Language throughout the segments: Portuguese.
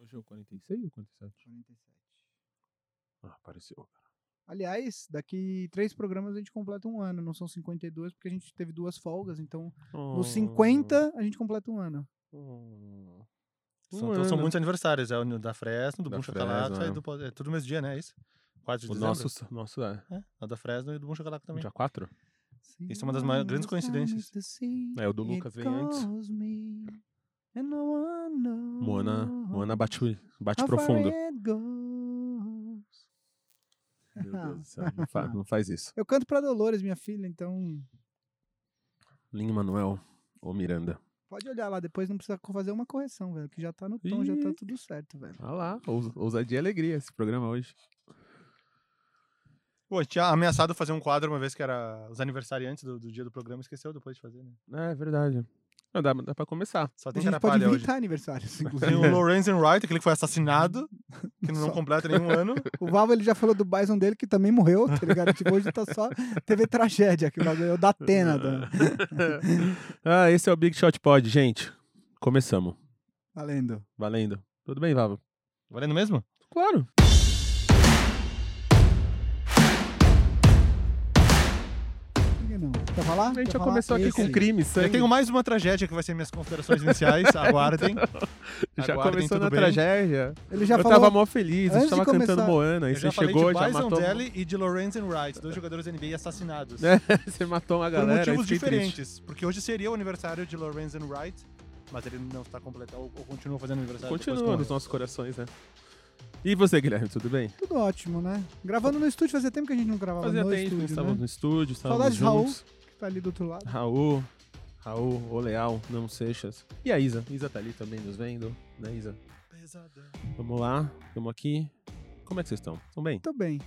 Hoje é o 46 ou 47? 47. Ah, apareceu, cara. Aliás, daqui três programas a gente completa um ano. Não são 52, porque a gente teve duas folgas. Então, nos 50, a gente completa um ano. Oh. São, Um então, são ano. muitos aniversários. É o da Fresno, do Da Bom Chocolate, é. do, é tudo mesmo dia, né? É isso? 4 de O dezembro. nosso, nosso é. É, o da Fresno e do Bom Chocolate também. Dia 4? Isso é uma das maiores- grandes coincidências. É, o do Lucas vem antes. Moana, Moana bate, bate profundo. Meu Deus do céu, não, fa- não faz isso. Eu canto pra Dolores, minha filha, então Lin Manuel ou Miranda. pode olhar lá, depois não precisa fazer uma correção, velho, que já tá no tom, já tá Ih. tudo certo, velho. Ah lá, ous- ousadia e alegria esse programa hoje. Pô, tinha ameaçado fazer um quadro uma vez que era os aniversariantes do, do dia do programa, esqueceu depois de fazer, né? É verdade. Não, dá, dá pra começar. Só A tem gente pode hoje. inventar aniversários, Tem inclusive. o Lorenzen Wright, aquele que foi assassinado, que não Só. completa nenhum ano. O Valvo, ele já falou do Bison dele, que também morreu, tá ligado? Tipo, hoje tá só... Teve tragédia, que o bagulho é o da Atena. Da... ah, esse é o Big Shot Pod, gente. Começamos. Valendo. Valendo. Tudo bem, Vava? Valendo mesmo? Claro. Quer falar? A gente Quer já falar? começou aqui Esse com crime, Eu sangue. tenho mais uma tragédia que vai ser minhas considerações iniciais, aguardem. Já Aguardem, começou na bem. tragédia. Ele já eu falou... tava mó feliz, gente tava de cantando começar- Moana, aí Eu você já falei chegou, de já Bison matou, Dele e de Lorenzen Wright, dois jogadores NBA assassinados. É, você matou uma Por galera. motivos eu fiquei triste. diferentes. Porque hoje seria o aniversário de Lorenzen Wright, mas ele não está completado, ou, ou continua fazendo aniversário Continua com nos nossos corações, né? E você, Guilherme, tudo bem? Tudo ótimo, né? Gravando no estúdio, fazia tempo que a gente não gravava Fazia no tempo, estúdio, estávamos né? no estúdio, estávamos Saudades de Raul. Tá ali do outro lado. Raul, Raul, o Leal, não Seixas. E a Isa. Isa tá ali também nos vendo, né, Isa? Pesadão. Vamos lá, estamos aqui. Como é que vocês estão? Estão bem? Tô bem.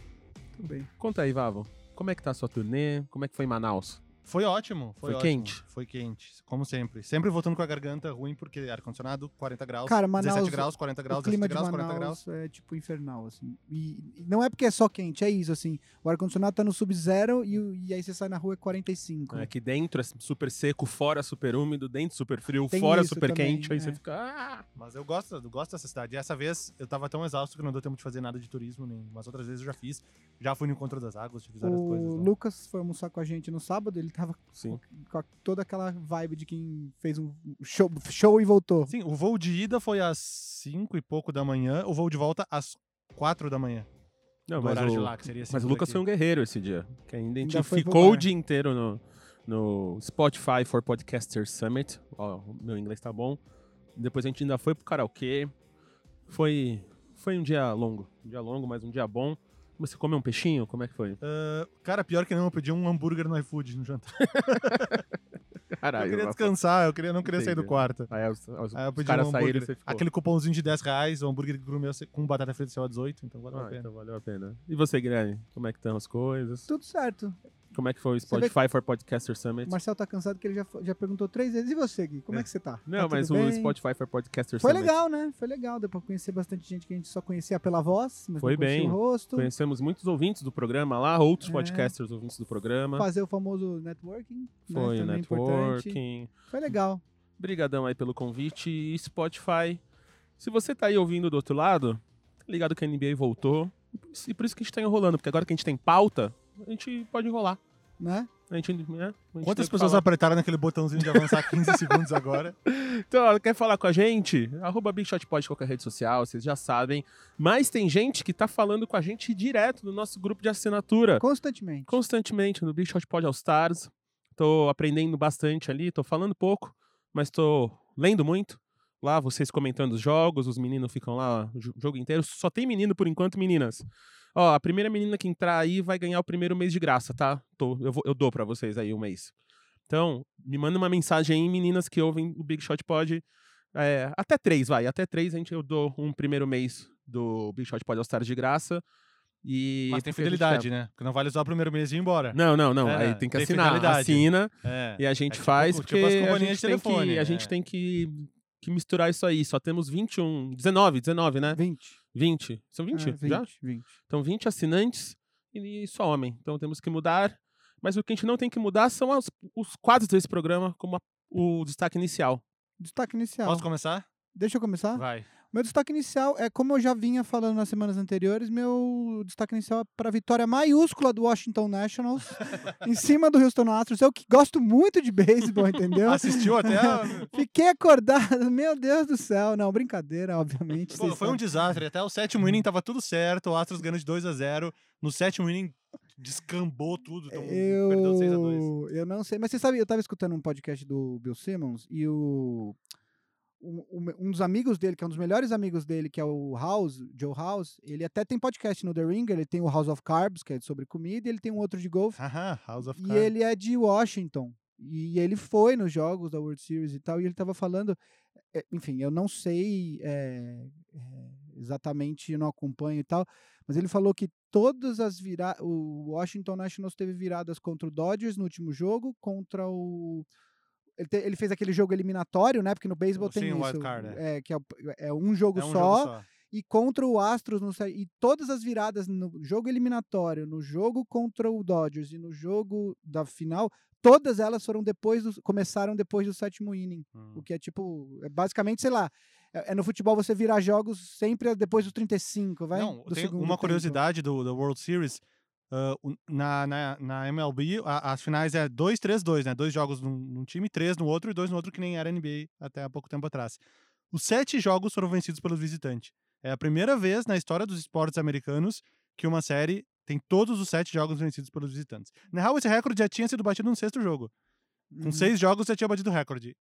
Tô bem. Conta aí, Vavo. Como é que tá a sua turnê? Como é que foi em Manaus? Foi ótimo. Foi, Foi ótimo. quente? Foi quente, como sempre. Sempre voltando com a garganta ruim, porque ar-condicionado, 40 graus. Cara, Manaus- 17 graus, 40 graus, o clima 17 de graus, 40 Manaus graus. é tipo infernal, assim. E, e não é porque é só quente, é isso, assim. O ar-condicionado tá no sub-zero e, o- e aí você sai na rua é 45. É que dentro é super seco, fora super úmido, dentro super frio, Tem fora super também, quente. Aí é. você fica. Ah! Mas eu gosto, eu gosto dessa cidade. E essa vez eu tava tão exausto que não deu tempo de fazer nada de turismo, nem... mas outras vezes eu já fiz. Já fui no Encontro das Águas, fiz várias O coisas. lá. Lucas foi almoçar com a gente no sábado, ele tava Sim. com a- toda aquela vibe de quem fez um show, show e voltou. Sim, o voo de ida foi às 5 e pouco da manhã, o voo de volta às 4 da manhã. Não, mas o, lá, que seria mas o Lucas foi um guerreiro esse dia. Que ainda a gente Ainda ficou o bar. dia inteiro no, no Spotify for Podcasters Summit. Ó, o meu inglês tá bom. Depois a gente ainda foi pro karaokê. Foi, foi um dia longo. Um dia longo, mas um dia bom. Você comeu um peixinho? Como é que foi? Ah, cara, pior que não, eu pedi um hambúrguer no iFood no jantar. Caralho. eu queria descansar, eu queria, não queria sair do Entendi. quarto. Aí os, os, Aí eu pedi um saíram hambúrguer. ficou. Aquele cupomzinho de 10 reais, o hambúrguer gourmet com batata frita saiu a 18, então valeu a Ah, pena. então valeu a pena. E você, Guilherme? Como é que estão as coisas? Tudo certo. Como é que foi o Spotify for Podcasters Summit? O Marcel tá cansado que ele já, já perguntou três vezes. E você, Gui? Como é, que você tá? Não, Tá mas o bem? Spotify for Podcasters Foi Summit. legal, né? Foi legal. Deu pra conhecer bastante gente que a gente só conhecia pela voz, mas Foi bem. o rosto. Conhecemos muitos ouvintes do programa lá, outros É. podcasters ouvintes do programa. Fazer o famoso networking. né? Foi o Também importante. networking. Foi legal. Brigadão aí pelo convite. E Spotify. Se você tá aí ouvindo do outro lado, tá ligado que a NBA voltou. E por isso que a gente tá enrolando, porque agora que a gente tem pauta, a gente pode enrolar. Né? A gente, né? A gente Quantas pessoas falar. apertaram naquele botãozinho de avançar 15 segundos agora? Então, ó, quer falar com a gente? Arroba Big Shot Pod qualquer rede social, vocês já sabem. Mas tem gente que tá falando com a gente direto no nosso grupo de assinatura. Constantemente. constantemente no Big Shot Pod All Stars. Tô aprendendo bastante ali, tô falando pouco, mas tô lendo muito. Lá, vocês comentando os jogos, os meninos ficam lá o jo- jogo inteiro. Só tem menino por enquanto, meninas. Ó, a primeira menina que entrar aí vai ganhar o primeiro mês de graça, tá? Tô, eu, vou- eu dou pra vocês aí um mês. Então, me manda uma mensagem aí, meninas que ouvem o Big Shot Pod. É, até três, vai. Até três a gente, eu dou um primeiro mês do Big Shot Pod All Stars de graça. E Mas tem a fidelidade, né? Porque não vale usar o primeiro mês e ir embora. não, não, não. É, aí tem que tem assinar. fidelidade. Assina É. e a gente É tipo- faz tipo porque as a companhias gente, de telefone, que, a gente tem que, que misturar isso aí. Só temos 21, 19, 19, né? 20. 20. São 20, É, 20, já? 20. Então 20 assinantes e só homem. Então temos que mudar. Mas o que a gente não tem que mudar são as- os quadros desse programa, como a- o destaque inicial. Destaque inicial. Posso começar? Deixa eu começar. Vai. Meu destaque inicial é, como eu já vinha falando nas semanas anteriores, meu destaque inicial é para a vitória maiúscula do Washington Nationals em cima do Houston Astros. Eu que gosto muito de beisebol, entendeu? Assistiu até. a- Fiquei acordado, meu Deus do céu. Não, brincadeira, obviamente. Pô, foi um desastre. Até o sétimo inning tava tudo certo. O Astros ganhou de 2 a 0 No sétimo inning, descambou tudo. Então perdeu 6 a 2 Eu, eu não sei, mas você sabe, eu tava escutando um podcast do Bill Simmons e o um, um- dos amigos dele, que é um dos melhores amigos dele, que é o House, Joe House, ele até tem podcast no The Ringer, ele tem o House of Carbs, que é sobre comida, e ele tem um outro de golfe, Aham, House of e Cards. ele é de Washington. E ele foi nos jogos da World Series e tal, e ele tava falando, é, enfim, eu não sei é, é, exatamente, eu não acompanho e tal, mas ele falou que todas as viradas. O Washington Nationals teve viradas contra o Dodgers no último jogo, contra o. Ele, te- ele fez aquele jogo eliminatório, né? Porque no beisebol tem Sim, isso. card, é. que é, é um jogo, É um só, jogo só. E contra o Astros no E todas as viradas no jogo eliminatório, no jogo contra o Dodgers e no jogo da final, todas elas foram depois do, começaram depois do sétimo inning. Hum. O que é tipo, é basicamente, sei lá, é, é no futebol você virar jogos sempre depois dos 35, vai? Não, tem uma tempo. curiosidade do, do World Series. O- na, na, na MLB, a- as finais é 2, 3, 2, né? Dois jogos num, num time, três no outro e dois no outro, que nem era NBA até há pouco tempo atrás. Os sete jogos foram vencidos pelos visitantes. É a primeira vez na história dos esportes americanos que uma série tem todos os sete jogos vencidos pelos visitantes. Na real, esse recorde já tinha sido batido no sexto jogo. Com Uhum. seis jogos já tinha batido o recorde.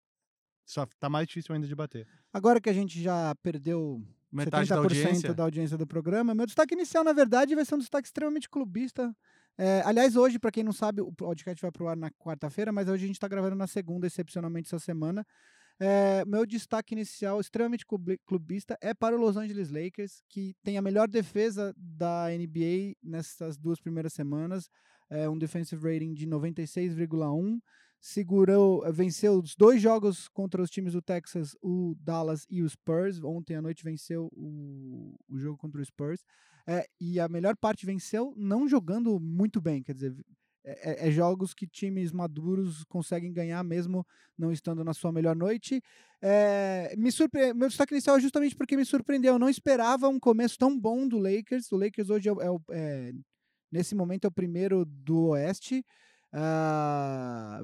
Só tá mais difícil ainda de bater. Agora que a gente já perdeu Metade 70% da audiência. da audiência do programa, meu destaque inicial, na verdade, vai ser um destaque extremamente clubista. É, aliás, hoje, para quem não sabe, o podcast vai pro ar na quarta-feira, mas hoje a gente está gravando na segunda, excepcionalmente essa semana. É, meu destaque inicial, extremamente clubi- clubista, é para o Los Angeles Lakers, que tem a melhor defesa da NBA nessas duas primeiras semanas, é um defensive rating de 96,1. Segurou, venceu os dois jogos contra os times do Texas, o Dallas e o Spurs. Ontem à noite venceu o, o jogo contra o Spurs. É, e a melhor parte venceu não jogando muito bem, quer dizer, é, é- é jogos que times maduros conseguem ganhar mesmo não estando na sua melhor noite. É, me surpre... Meu destaque inicial é justamente porque me surpreendeu. Eu não esperava um começo tão bom do Lakers. O Lakers hoje é, é é, nesse momento é o primeiro do Oeste.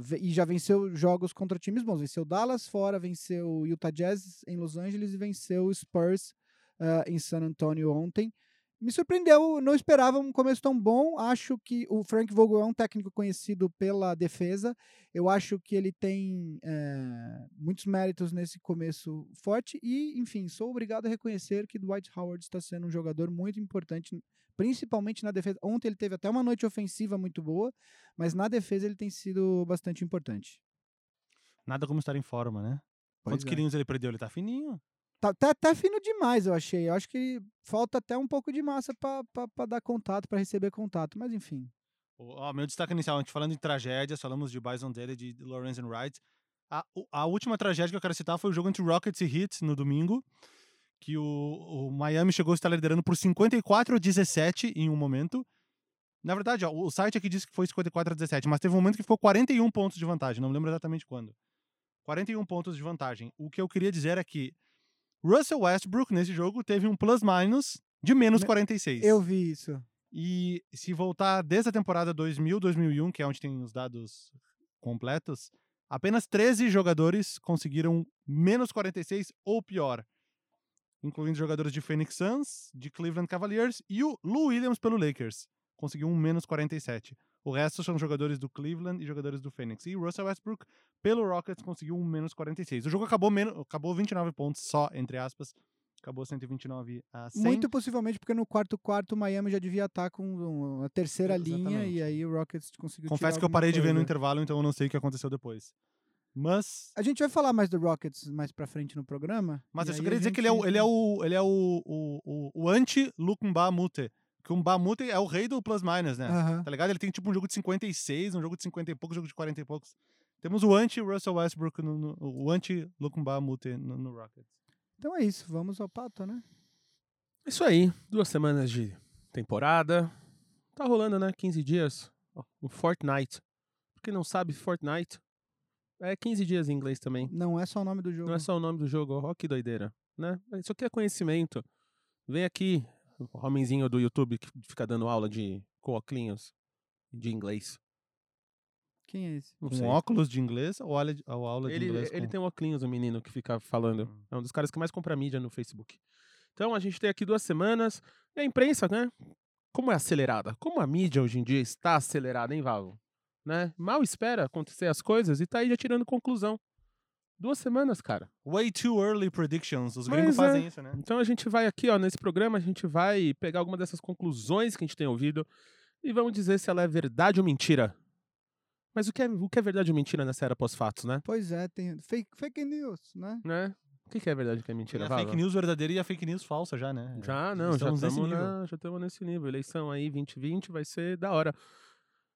Ve- e já venceu jogos contra times bons. Venceu Dallas fora, venceu Utah Jazz em Los Angeles e venceu Spurs ah, em San Antonio ontem. Me surpreendeu, não esperava um começo tão bom. Acho que o Frank Vogel é um técnico conhecido pela defesa. Eu acho que ele tem eh, muitos méritos nesse começo forte. E, enfim, sou obrigado a reconhecer que Dwight Howard está sendo um jogador muito importante, principalmente na defesa. Ontem ele teve até uma noite ofensiva muito boa, mas na defesa ele tem sido bastante importante. Nada como estar em forma, né? Pois Quantos é. quilinhos ele perdeu? Ele tá fininho. Tá, tá, tá fino demais, eu achei. Eu acho que falta até um pouco de massa para dar contato, para receber contato. Mas enfim. O- Ó, meu destaque inicial, a gente falando em tragédias, falamos de Bison Dele de Lawrence and Wright. A, a última tragédia que eu quero citar foi o jogo entre Rockets e Heat no domingo, que o, o Miami chegou a estar liderando por 54 a 17 em um momento. Na verdade, ó, o site aqui diz que foi 54 a 17, mas teve um momento que ficou 41 pontos de vantagem, não lembro exatamente quando. 41 pontos de vantagem. O que eu queria dizer é que Russell Westbrook nesse jogo teve um plus-minus de menos Me- 46. Eu vi isso. E se voltar desde a temporada 2000-2001, que é onde tem os dados completos, apenas 13 jogadores conseguiram menos 46 ou pior. Incluindo jogadores de Phoenix Suns, de Cleveland Cavaliers e o Lou Williams pelo Lakers. Conseguiu um menos 47. O resto são jogadores do Cleveland e jogadores do Phoenix. E Russell Westbrook, pelo Rockets, conseguiu um menos 46. O jogo acabou, menos, acabou 29 pontos só, entre aspas. Acabou 129 a 100. Muito possivelmente porque no quarto quarto o Miami já devia estar com a terceira linha e aí o Rockets conseguiu Confesso que eu parei de ver no coisa. intervalo, então eu não sei o que aconteceu depois. Mas. A gente vai falar mais do Rockets mais pra frente no programa. Mas eu só queria dizer que ele é gente- o, ele é o, ele é o, o, o, o anti-Lukumba Mute. Que o Mbamute é o rei do plus-minus, né? Aham. Tá ligado? Ele tem tipo um jogo de 56, um jogo de 50 e poucos, um jogo de 40 e poucos. Temos o anti-Russell Westbrook, no, no- o anti-Lukumba Mute no, no Rockets. Então é isso, vamos ao pato, né? Isso aí, duas semanas de temporada. Tá rolando, né? 15 dias. Ó, O Fortnite. Pra quem não sabe, Fortnite é 15 dias em inglês também. Não é só o nome do jogo. Não é só o nome do jogo, ó, ó que doideira. né? Isso aqui é conhecimento. Vem aqui, o homenzinho do YouTube que fica dando aula de com óculos de inglês. Quem é esse? Não Com sei. óculos de inglês ou aula de, ou aula de Ele, inglês? ele com- tem um óculos, o menino que fica falando. Hum. É um dos caras que mais compra mídia no Facebook. Então a gente tem aqui duas semanas. E a imprensa, né? Como é acelerada? Como a mídia hoje em dia está acelerada, hein, Vavo? Né? Mal espera acontecer as coisas e tá aí já tirando conclusão. Duas semanas, cara. Way too early predictions. Os Mas gringos é. fazem isso, né? Então a gente vai aqui, ó, nesse programa, a gente vai pegar alguma dessas conclusões que a gente tem ouvido e vamos dizer se ela é verdade ou mentira. Mas o que é, o que é verdade ou mentira nessa era pós-fatos, né? Pois é, tem fake, fake news, né? né? O que, que é verdade e o que é Tem mentira? a fake news verdadeira e a fake news falsa já, né? Já, não, já Estamos nível. já estamos nesse nível. Eleição aí 2020 vai ser da hora.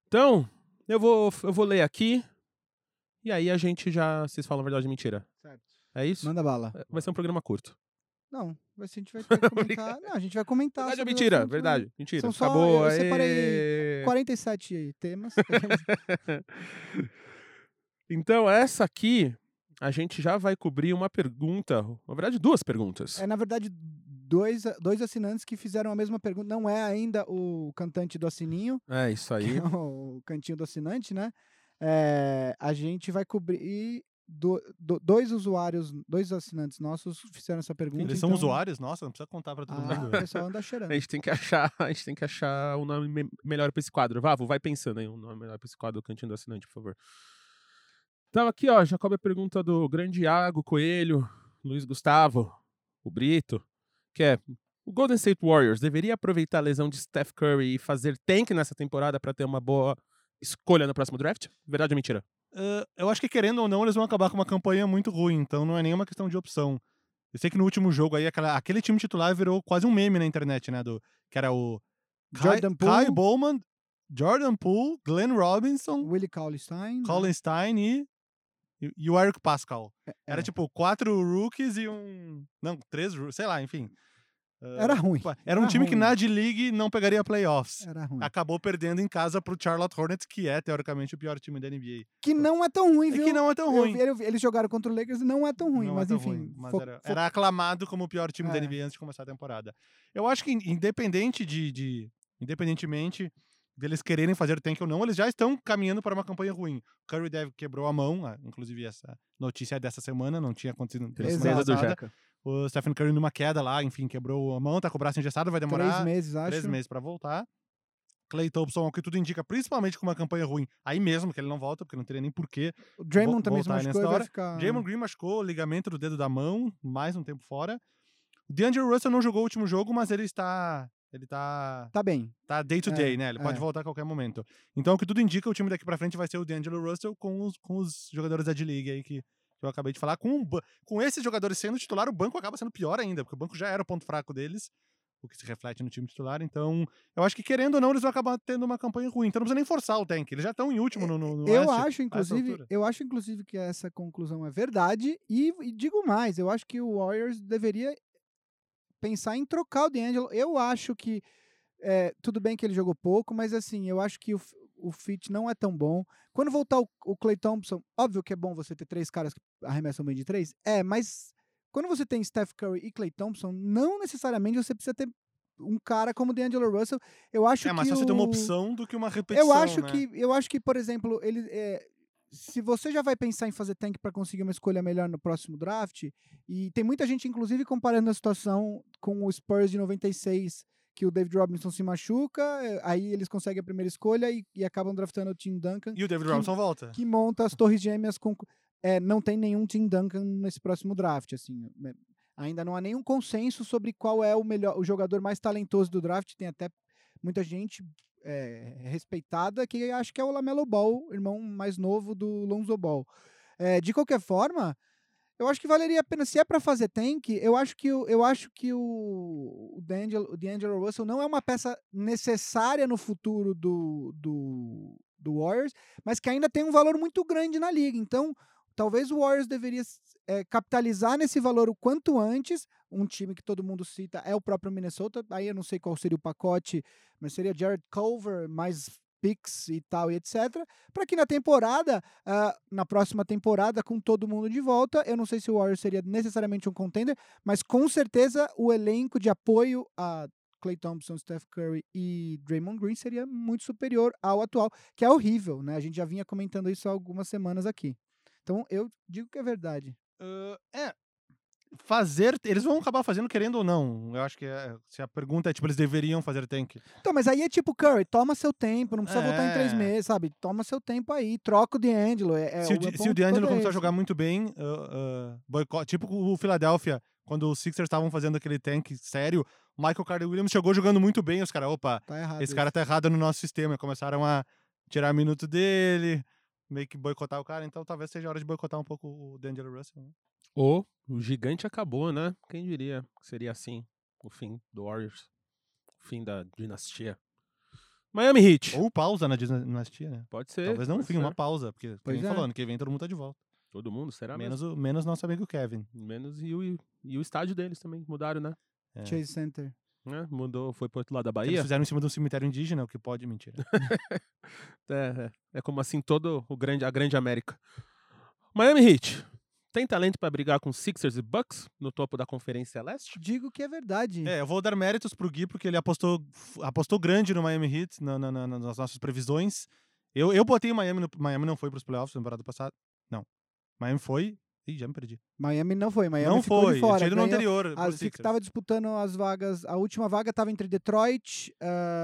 Então, eu vou, eu vou ler aqui e aí a gente já. Vocês falam verdade ou mentira. Certo. É isso? Manda bala. É, Vai ser um programa curto. Não, a gente vai comentar. não, a gente vai comentar. Verdade ou mentira? assunto, né? Verdade. Mentira. São só- Acabou. eu separei aê! 47 temas. Então, essa aqui, a gente já vai cobrir uma pergunta. Na verdade, duas perguntas. é, na verdade, dois, dois assinantes que fizeram a mesma pergunta. Não é ainda o cantante do assininho, É, isso que aí. é o cantinho do assinante, né? É, a gente vai cobrir. do- do- dois usuários, dois assinantes nossos fizeram essa pergunta. Eles são então- usuários? Nossa, não precisa contar pra todo Ah, o mundo. pessoal anda cheirando. A gente tem que achar, a gente tem que achar um nome me- melhor pra esse quadro. Vavo, vai pensando aí um nome melhor pra esse quadro do Cantinho do Assinante, por favor. Então aqui, ó, já cobre a pergunta do grande Iago Coelho, Luiz Gustavo, o Brito, que é o Golden State Warriors deveria aproveitar a lesão de Steph Curry e fazer tank nessa temporada pra ter uma boa escolha no próximo draft? Verdade ou mentira? Ah, eu acho que querendo ou não, eles vão acabar com uma campanha muito ruim, então não é nenhuma questão de opção. Eu sei que no último jogo aí, aquela- aquele time titular virou quase um meme na internet, né? Do, que era o Kai, Jordan Kai Poole. Bowman, Jordan Poole, Glenn Robinson, Willie Cauley Stein. né? Colin Stein e, e, o Eric Pascal. Era é. tipo quatro rookies e um. Não, três rookies, sei lá, enfim. Ah, Era ruim. Era um Era time que ruim. na D-League não pegaria playoffs. Era ruim. Acabou perdendo em casa pro Charlotte Hornets, que é, teoricamente, o pior time da NBA. Que não é tão ruim, É viu? que não é tão ruim. eu eles jogaram contra o Lakers e não é tão ruim, Não é mas tão enfim. ruim, mas era, era aclamado como o pior time da É. NBA antes de começar a temporada. Eu acho que, in- independente de, de- Independentemente deles quererem fazer tank ou não, eles já estão caminhando para uma campanha ruim. O Curry deve quebrou a mão, ah, inclusive essa notícia é dessa semana, não tinha acontecido na semana Tristeza do. Jeca. O Stephen Curry numa queda lá, enfim, quebrou a mão, tá com o braço engessado, vai demorar Três meses, acho. três meses para voltar. Clay Thompson, o que tudo indica, principalmente com uma campanha ruim, aí mesmo que ele não volta, porque não teria nem porquê. O Draymond também se machucou hora. ficar... Draymond Green machucou o ligamento do dedo da mão, mais um tempo fora. O DeAndre Russell não jogou o último jogo, mas ele está. Ele tá. Tá bem. Tá day to É, day, né? Ele pode é. voltar a qualquer momento. Então, o que tudo indica, o time daqui pra frente vai ser o DeAngelo Russell com os, com os jogadores da D-League aí que, que eu acabei de falar. Com, com esses jogadores sendo titular, o banco acaba sendo pior ainda, porque o banco já era o ponto fraco deles, o que se reflete no time titular. Então, eu acho que querendo ou não, eles vão acabar tendo uma campanha ruim. Então, não precisa nem forçar o tank. Eles já estão em último no, no, no Eu Oeste. acho, inclusive, eu acho, inclusive, que essa conclusão é verdade. E, e digo mais, eu acho que o Warriors deveria pensar em trocar o D'Angelo. Eu acho que. é, tudo bem que ele jogou pouco, mas assim, eu acho que o, o fit não é tão bom. Quando voltar o, o Clay Thompson, óbvio que é bom você ter três caras que arremessam bem de três. É, mas quando você tem Steph Curry e Clay Thompson, não necessariamente você precisa ter um cara como o D'Angelo Russell. Eu acho É mais que fácil ter uma o- opção do que uma repetição. eu acho né? que eu acho que, por exemplo, ele é, se você já vai pensar em fazer tank para conseguir uma escolha melhor no próximo draft, e tem muita gente inclusive comparando a situação com o Spurs de 96, que o David Robinson se machuca, eh, aí eles conseguem a primeira escolha e, e acabam draftando o Tim Duncan, E o David que- Robinson volta. que monta as torres gêmeas com é, não tem nenhum Tim Duncan nesse próximo draft, assim. né, Ainda não há nenhum consenso sobre qual é o melhor, o jogador mais talentoso do draft. Tem até muita gente é, respeitada que acha que é o Lamelo Ball, irmão mais novo do Lonzo Ball. É, de qualquer forma, eu acho que valeria a pena. Se é para fazer tank, eu acho que o, eu acho que o, D'Angelo, o D'Angelo Russell não é uma peça necessária no futuro do, do, do Warriors, mas que ainda tem um valor muito grande na liga. Então, talvez o Warriors deveria é, capitalizar nesse valor o quanto antes. Um time que todo mundo cita é o próprio Minnesota. Aí eu não sei qual seria o pacote, mas seria Jared Culver mais picks e tal e etc. Para que na temporada, ah, na próxima temporada, com todo mundo de volta, eu não sei se o Warriors seria necessariamente um contender, mas com certeza o elenco de apoio a Clay Thompson, Steph Curry e Draymond Green seria muito superior ao atual, que é horrível, né? A gente já vinha comentando isso há algumas semanas aqui. Então eu digo que é verdade. Ah, é. Fazer. Eles vão acabar fazendo querendo ou não. Eu acho que é- se a pergunta é tipo, eles deveriam fazer tank. Então, mas aí é tipo, Curry, toma seu tempo, não precisa voltar em três É. meses, sabe? Toma seu tempo aí, troca o D'Angelo. É, é se, o, o meu se o D'Angelo é começar a jogar muito bem, ah, boicote. Tipo o Philadelphia, quando os Sixers estavam fazendo aquele tank sério, o Michael Carter Williams chegou jogando muito bem. Os caras, opa, Tá esse isso. cara tá errado no nosso sistema. Começaram a tirar minuto dele, meio que boicotar o cara. Então talvez seja hora de boicotar um pouco o D'Angelo Russell. né? Ou o gigante acabou, né? Quem diria que seria assim o fim do Warriors? O fim da dinastia. Miami Heat. Ou pausa na dinastia, né? Pode ser. Talvez não um fim, ser. uma pausa. Porque, Pois quem é. falou, ano que vem todo mundo tá de volta. Todo mundo, será mesmo? Menos, o, menos nosso amigo Kevin. Menos e o, e o estádio deles também. Mudaram, né? É. Chase Center. Né? Mudou, foi pro outro lado da Que Eles Bahia. fizeram em cima de um cemitério indígena, o que pode, mentira. É, é, é como assim todo o grande, a grande América. Miami Heat. Tem talento pra brigar com Sixers e Bucks no topo da Conferência Leste? Digo que é verdade. É, eu vou dar méritos pro Gui, porque ele apostou, apostou grande no Miami Heat, na- na- na- nas nossas previsões. Eu, eu botei o Miami, no, Miami não foi pros playoffs na temporada passada. Não. Miami foi. Ih, já me perdi. Miami não foi, Miami não foi. de fora. tinha ido no anterior. As, Sixers. tava disputando as vagas. A última vaga estava entre Detroit.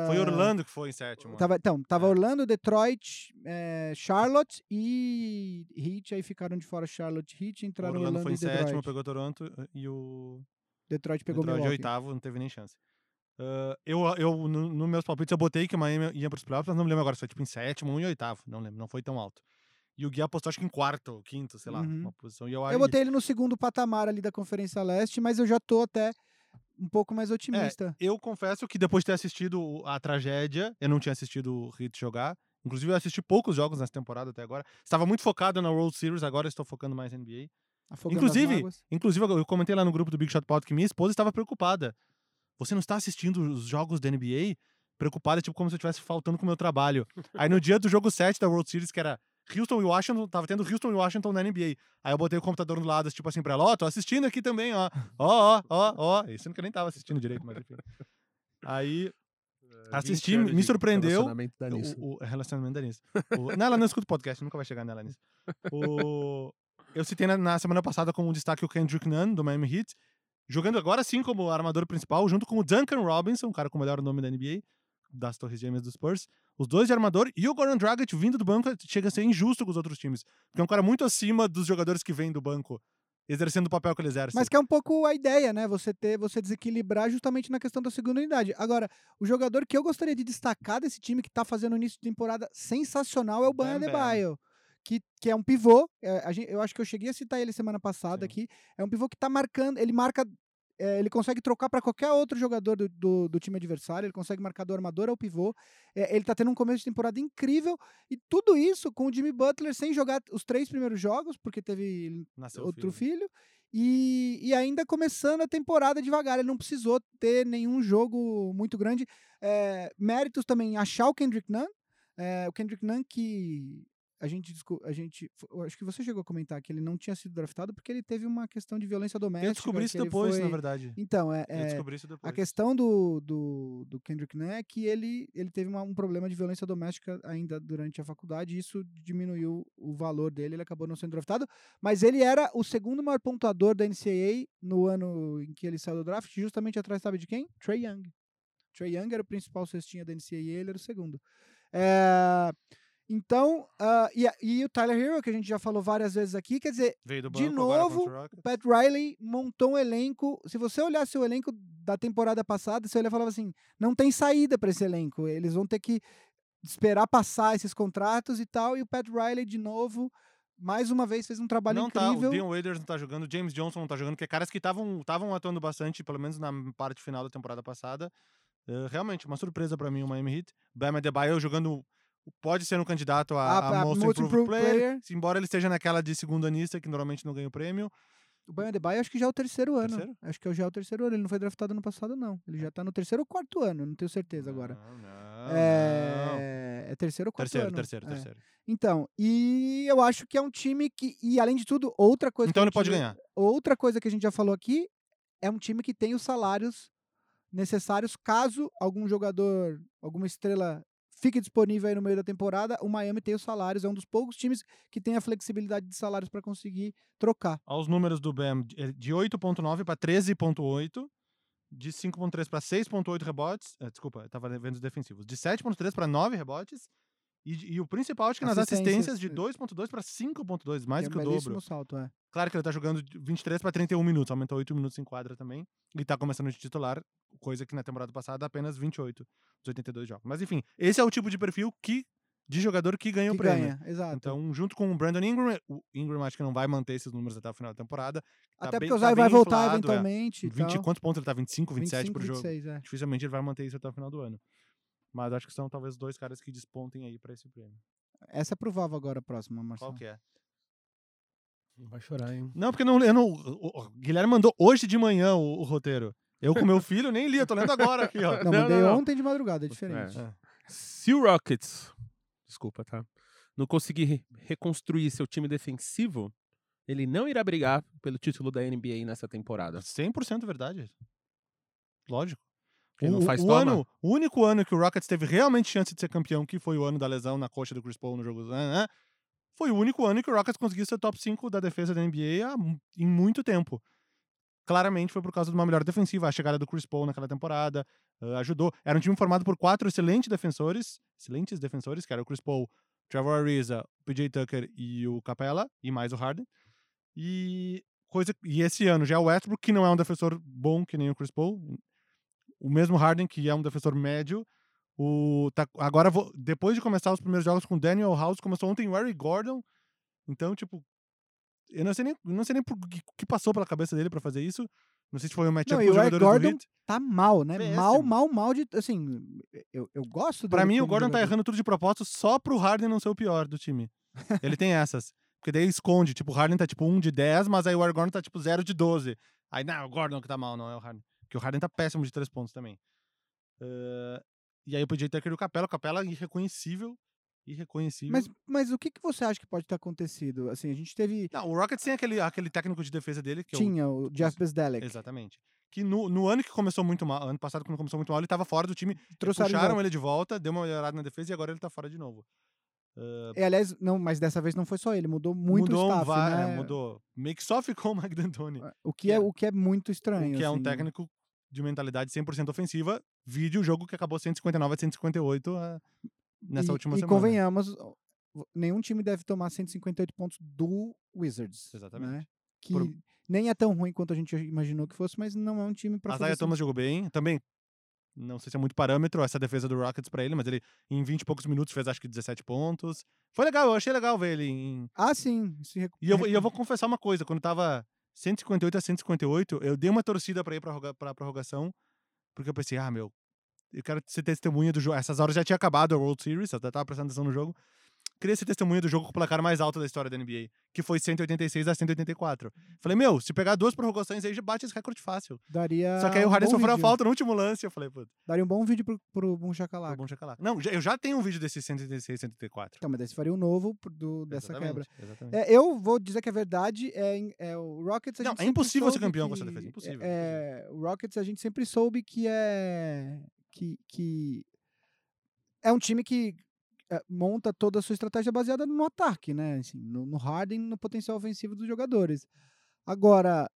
Foi ah, Orlando que foi em sétimo. Tava, então, tava É. Orlando, Detroit, eh, Charlotte e Heat. Aí ficaram de fora Charlotte Heat, entraram Orlando, Orlando, foi em e sétimo, pegou Toronto e o Detroit pegou Detroit de Milwaukee. oitavo, não teve nem chance. Ah, eu, eu no, no meus palpites, eu botei que o Miami ia pros playoffs, mas não me lembro agora se foi tipo em sétimo ou em oitavo. Não lembro, não foi tão alto. E o Gui apostou acho que em quarto ou quinto, sei lá, Uhum. uma posição. E eu, Eu botei ele no segundo patamar ali da Conferência Leste, mas eu já tô até um pouco É, mais otimista. Eu confesso que depois de ter assistido a tragédia, eu não tinha assistido o Heat jogar. Inclusive, eu assisti poucos jogos nessa temporada até agora. Estava muito focado na World Series, agora estou focando mais na NBA. Afogando Inclusive, inclusive, eu comentei lá no grupo do Big Shot Pod que minha esposa estava preocupada. Você não está assistindo os jogos da NBA? Preocupada, tipo, como se eu estivesse faltando com o meu trabalho. Aí no dia do jogo 7 da World Series, que era Houston e Washington, tava tendo Houston e Washington na NBA. Aí eu botei o computador do lado, tipo assim, pra ela, ó, tô assistindo aqui também, ó. Ó, ó, ó, ó. Isso que eu nem tava assistindo direito, mas enfim. Aí Assisti, 20 anos me de surpreendeu relacionamento nisso. o, o relacionamento da nisso. O- não, ela não escuta podcast, nunca vai chegar nela nisso. O, eu citei na, na semana passada como destaque o Kendrick Nunn, do Miami Heat, jogando agora sim como armador principal, junto com o Duncan Robinson, o cara com o melhor nome da NBA, das Torres Gêmeas dos Spurs. Os dois de armador e o Goran Dragic vindo do banco chega a ser injusto com os outros times. Porque é um cara muito acima dos jogadores que vêm do banco, exercendo o papel que ele exerce. Mas que é um pouco a ideia, né? Você ter, você desequilibrar justamente na questão da segunda unidade. Agora, o jogador que eu gostaria de destacar desse time que tá fazendo um início de temporada sensacional é o Ban. Adebayo. Que, que é um pivô, é, a gen- eu acho que eu cheguei a citar ele semana passada Sim. aqui. É um pivô que tá marcando, ele marca, é, ele consegue trocar para qualquer outro jogador do, do, do time adversário, ele consegue marcar do armador ao pivô. É, ele tá tendo um começo de temporada incrível e tudo isso com o Jimmy Butler sem jogar os três primeiros jogos, porque teve Nasceu outro filho. filho. E, e ainda começando a temporada devagar. Ele não precisou ter nenhum jogo muito grande. É, méritos também achar o Kendrick Nunn. O Kendrick Nunn que a gente, a gente, eu acho que você chegou a comentar que ele não tinha sido draftado porque ele teve uma questão de violência doméstica. Eu descobri isso depois, foi- na verdade. Então, é, Eu é, descobri isso depois. a questão do, do, do Kendrick Nunn é que ele, ele teve uma- um problema de violência doméstica ainda durante a faculdade e isso diminuiu o valor dele, ele acabou não sendo draftado, mas ele era o segundo maior pontuador da NCAA no ano em que ele saiu do draft, justamente atrás, sabe de quem? Trey Young. Trey Young era o principal cestinha da NCAA, ele era o segundo. É, então, ah, e, e o Tyler Hero, que a gente já falou várias vezes aqui, quer dizer, de banco agora novo, o Pat Riley montou um elenco. Se você olhasse o elenco da temporada passada, você olhava e falava assim: não tem saída para esse elenco. Eles vão ter que esperar passar esses contratos e tal. E o Pat Riley, de novo, mais uma vez, fez um trabalho não tá, incrível. o Dion Waiters não tá jogando, o James Johnson não tá jogando, que é caras que estavam atuando bastante, pelo menos na parte final da temporada passada. Eh, realmente, uma surpresa pra mim o Miami Heat. Bam Adebayo jogando pode ser um candidato a, A- a a Most Most Improved Improved Player, Player. se embora ele esteja naquela de segundo anista, que normalmente não ganha o prêmio. O Banho Adebayo acho que já é o terceiro ano. Terceiro? Acho que já é o terceiro ano. Ele não foi draftado ano passado, não. Ele já tá no terceiro ou quarto ano, não tenho certeza agora. Não, não, não. É, é terceiro ou quarto Terceiro, ano. terceiro, É. terceiro. Então, e eu acho que é um time que. E além de tudo, outra coisa. Então ele pode ganhar. Outra coisa que a gente já falou aqui é um time que tem os salários necessários caso algum jogador, alguma estrela fique disponível aí no meio da temporada, o Miami tem os salários, é um dos poucos times que tem a flexibilidade de salários para conseguir trocar. Olha os números do Bam, de- eh, de 8.9 para 13.8, de 5.3 para 6.8 rebotes, eh, desculpa, eu tava vendo os defensivos, de 7.3 para 9 rebotes, e, e o principal, acho que nas Assistências, de eh, 2.2 para 5.2, mais que do que é o um dobro. salto, é. Claro que ele tá jogando de 23 para 31 minutos, aumentou 8 minutos em quadra também. E tá começando de titular, coisa que na temporada passada apenas 28 dos 82 jogos. Mas enfim, esse é o tipo de perfil que de jogador que ganha Que o prêmio. ganha, exato. Então, junto com o Brandon Ingram, o Ingram acho que não vai manter esses números até o final da temporada. tá Até bem- porque o tá Zay vai bem voltar inflado, é. eventualmente. e 20, tal. quantos pontos ele tá? 25, 27 25, por jogo. 26, é. Dificilmente ele vai manter isso até o final do ano. Mas acho que são talvez dois caras que despontem aí pra esse prêmio. Essa é provável agora, a próxima, Marcelo. Qual que é? Vai chorar, hein? Não, porque não, eu não, o, o Guilherme mandou hoje de manhã o, o roteiro. Eu com meu filho nem li, eu tô lendo agora aqui, ó. Não, Não, mandei não, não. ontem de madrugada, é diferente. É. Se o Rockets, desculpa, tá? Não conseguir re- reconstruir seu time defensivo, ele não irá brigar pelo título da NBA nessa temporada. 100% verdade. Lógico. Não o, faz o toma. ano, o único ano que o Rockets teve realmente chance de ser campeão, que foi o ano da lesão na coxa do Chris Paul no jogo, né, né, foi o único ano que o Rockets conseguiu ser top 5 da defesa da NBA há em muito tempo. Claramente foi por causa de uma melhor defensiva, a chegada do Chris Paul naquela temporada eh, ajudou. Era um time formado por quatro excelentes defensores, excelentes defensores, que era o Chris Paul, Trevor Ariza, o PJ Tucker e o Capella, e mais o Harden. E coisa e esse ano já é o Westbrook, que não é um defensor bom que nem o Chris Paul. O mesmo Harden, que é um defensor médio. O, tá, agora, vou- depois de começar os primeiros jogos com o Daniel House, começou ontem o Harry Gordon. Então, tipo, eu não sei nem, não sei nem por que, que passou pela cabeça dele pra fazer isso. Não sei se foi um matchup com o do Gordon Heat. Tá mal, né? Mal, Péssimo. mal, mal de. Assim, eu, eu gosto Pra dele mim, o Gordon tá jogador. errando tudo de propósito só pro Harden não ser o pior do time. Ele tem essas. Porque daí esconde. Tipo, o Harden tá tipo 1 de 10, mas aí o Eric Gordon tá tipo 0 de 12. Aí, não, é o Gordon que tá mal, não é o Harden. Porque o Harden tá péssimo de 3 pontos também. Eh, e aí o PJ Tucker e o Capela. O Capela irreconhecível. Irreconhecível. Mas, mas o que, que você acha que pode ter acontecido? Assim, a gente teve. Não, o Rockets tem aquele, aquele técnico de defesa dele, que é Tinha o Jeff Bezdelek. Exatamente. Que no, no ano que começou muito mal, ano passado, quando começou muito mal, ele tava fora do time. Trouxeram puxaram volta. ele de volta, deu uma melhorada na defesa e agora ele tá fora de novo. Eh, E, aliás, não, mas dessa vez não foi só ele, mudou muito mudou o um staff, é, né? mudou. Meio que só ficou o Mike D'Antoni. O que é, É. o que é muito estranho. o que é um assim. técnico de mentalidade 100% ofensiva. Vídeo o jogo que acabou 159 a 158 ah, nessa e, última e semana. convenhamos, o- nenhum time deve tomar 158 pontos do Wizards. Exatamente. Né? Que Por- nem é tão ruim quanto a gente imaginou que fosse, mas não é um time pra A fazer esse- Thomas jogou bem. Também, não sei se é muito parâmetro essa defesa do Rockets pra ele, mas ele em 20 e poucos minutos fez acho que 17 pontos. Foi legal, eu achei legal ver ele em, Ah, sim. se recu- E eu, vou- e eu vou confessar uma coisa, quando tava 158 a 158, eu dei uma torcida pra ir pra, pra prorrogação, porque eu pensei, ah, meu, eu quero ser testemunha do jogo. Essas horas já tinha acabado a World Series, eu tava prestando atenção no jogo. Queria ser testemunha do jogo com o placar mais alto da história da NBA, que foi 186 a 184. Falei, meu, se pegar duas prorrogações aí, já bate esse recorde fácil. daria. Só que aí o um Harden bom sofreu a falta no último lance, eu falei, pô, Daria um bom vídeo pro, pro foi Chacalaca. bom lá. Não, eu já tenho um vídeo desse 186 184. Então, mas daí você faria um novo do, dessa quebra. Exatamente, exatamente. É, eu vou dizer que é verdade. É, é o Rockets. A Não, é impossível ser campeão com essa que- defesa, impossível, É, o Rockets a gente sempre soube que é que, que é um time que é, monta toda a sua estratégia baseada no ataque, né? Assim, no, no Harden, no potencial ofensivo dos jogadores. Agora,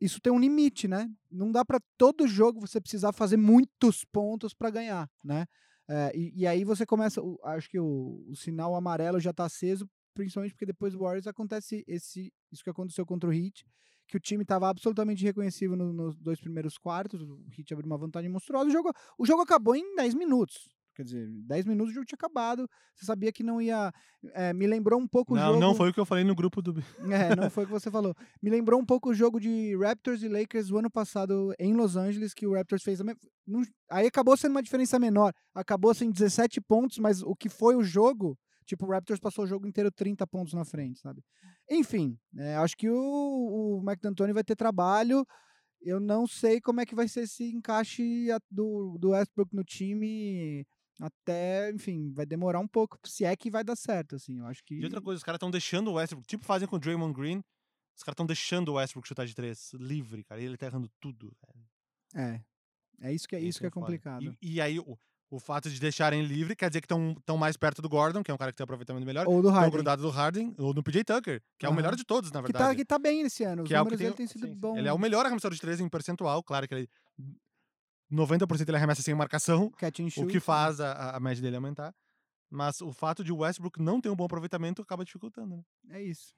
isso tem um limite, né? Não dá para todo jogo você precisar fazer muitos pontos para ganhar, né? É, e, e aí você começa, acho que o, o sinal amarelo já tá aceso, principalmente porque depois do Warriors acontece esse, isso que aconteceu contra o Heat, que o time estava absolutamente irreconhecível no- nos dois primeiros quartos, o Heat abriu uma vantagem monstruosa, o jogo, o jogo acabou em 10 minutos. Quer dizer, 10 minutos o jogo tinha acabado, você sabia que não ia. é, me lembrou um pouco o Não, jogo. não foi o que eu falei no grupo do. É, não foi o que você falou. Me lembrou um pouco o jogo de Raptors e Lakers do ano passado em Los Angeles, que o Raptors fez. me- Aí acabou sendo uma diferença menor. Acabou sendo 17 pontos, mas o que foi o jogo, tipo, o Raptors passou o jogo inteiro 30 pontos na frente, sabe? Enfim, é, acho que o, o Mike D'Antoni vai ter trabalho. Eu não sei como é que vai ser esse encaixe do, do Westbrook no time. Até, enfim, vai demorar um pouco, se é que vai dar certo, assim. Eu acho que. E outra coisa, os caras estão deixando o Westbrook, tipo fazem com o Draymond Green, os caras estão deixando o Westbrook chutar de três livre, cara. E ele tá errando tudo. Cara. É. É isso que é, isso que é foda. complicado. E, e aí, o, o fato de deixarem livre quer dizer que estão mais perto do Gordon, que é um cara que tem aproveitamento melhor. Ou do Harden. grudado do Harden, ou do PJ Tucker, que é o melhor de todos, na Que tá, verdade. que tá bem esse ano. Os Que é o que tem- dele têm sido sim, bons. Ele é o melhor arremessador de três em percentual, claro que ele 90% ele arremessa sem marcação, Catch and o que faz a, a média dele aumentar. Mas o fato de o Westbrook não ter um bom aproveitamento acaba dificultando, né? É isso.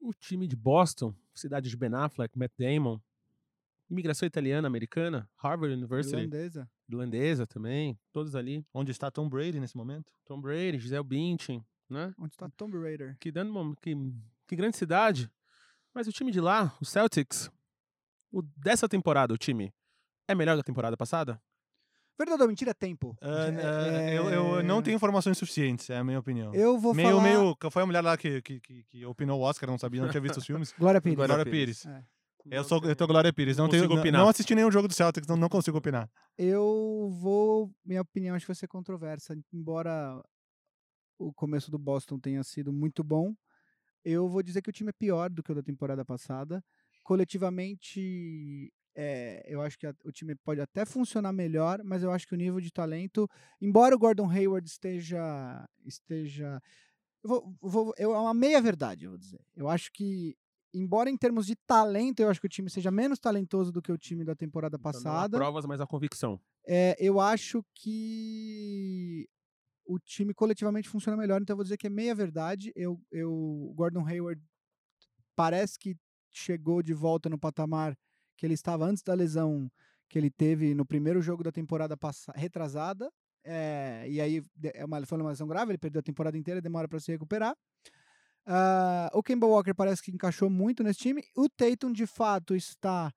O time de Boston, cidade de Ben Affleck, Matt Damon, imigração italiana, americana, Harvard University, Irlandesa. irlandesa também, todos ali. Onde está Tom Brady nesse momento? Tom Brady, Gisele Bündchen, né? Onde está Tomb Raider? Que dando uma, que, que grande cidade. Mas o time de lá, o Celtics, o, dessa temporada, o time é melhor da temporada passada? Verdade ou mentira? Tempo. Ah, É- eu, eu não é- tenho informações suficientes, é a minha opinião. Eu vou meio, falar... meio. Foi a mulher lá que, que, que, que opinou o Oscar, não sabia, não tinha visto os filmes. Glória Pires. Glória Glória Pires. Pires. É. Eu sou eu tô Glória Pires, não, Não tenho, opinar. não assisti nenhum jogo do Celtics, não, não consigo opinar. Eu vou. Minha opinião acho que vai ser controversa. Embora o começo do Boston tenha sido muito bom, eu vou dizer que o time é pior do que o da temporada passada. Coletivamente, é, eu acho que a- o time pode até funcionar melhor, mas eu acho que o nível de talento, embora o Gordon Hayward esteja. esteja eu vou, vou- eu, é uma meia verdade, eu vou dizer. Eu acho que, embora em termos de talento, eu acho que o time seja menos talentoso do que o time da temporada Então, não há passada. provas, mas a convicção. É, eu acho que o time coletivamente funciona melhor, então eu vou dizer que é meia verdade. Eu, eu, o Gordon Hayward parece que chegou de volta no patamar que ele estava antes da lesão que ele teve no primeiro jogo da temporada retrasada. É, e aí é uma, foi uma lesão grave, ele perdeu a temporada inteira, demora para se recuperar. Ah, o Kemba Walker parece que encaixou muito nesse time. O Tatum, de fato, está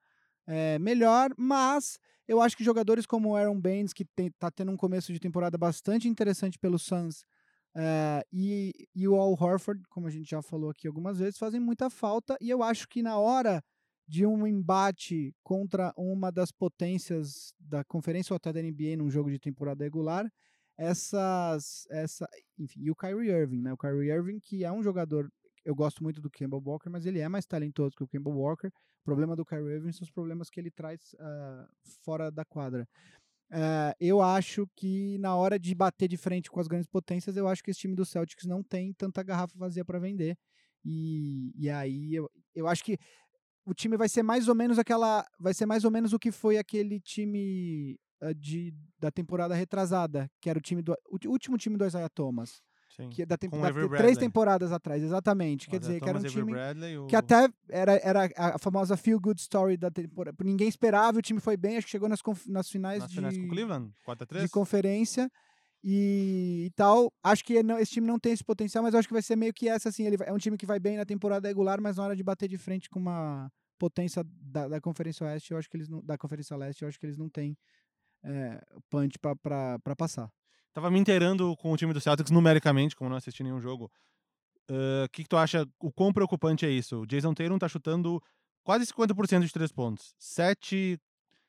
é, melhor, mas eu acho que jogadores como o Aaron Baines, que está tendo um começo de temporada bastante interessante pelo Suns, eh, e, e o Al Horford, como a gente já falou aqui algumas vezes, fazem muita falta. E eu acho que na hora de um embate contra uma das potências da conferência ou até da NBA num jogo de temporada regular, essas, essa, enfim, e o Kyrie Irving, né? O Kyrie Irving que é um jogador, eu gosto muito do Kemba Walker, mas ele é mais talentoso que o Kemba Walker. O problema do Kyrie Irving são os problemas que ele traz ah, fora da quadra. Ah, eu acho que na hora de bater de frente com as grandes potências, eu acho que esse time do Celtics não tem tanta garrafa vazia para vender. E, e aí eu, eu acho que o time vai ser mais ou menos aquela. Vai ser mais ou menos o que foi aquele time ah, de, da temporada retrasada, que era o time do. O último time do Isaiah Thomas. Sim. Que é da, tempo, da três temporadas atrás, exatamente. Quer Mas é dizer, que era um time Bradley, que até era, era a famosa feel good story da temporada. Ninguém esperava, o time foi bem, acho que chegou nas, nas finais, nas de, finais com Cleveland, 4x3. de conferência e, e tal. Acho que não- esse time não tem esse potencial, mas acho que vai ser meio que essa, assim. Ele vai- é um time que vai bem na temporada regular, mas na hora de bater de frente com uma potência da, da Conferência Oeste, eu acho que eles não, da Conferência Leste, eu acho que eles não têm é, punch pra passar. Tava me inteirando com o time do Celtics numericamente, como não assisti nenhum jogo. O que, que tu acha? O quão preocupante é isso? O Jason Tatum tá chutando quase 50% de três pontos. Sete,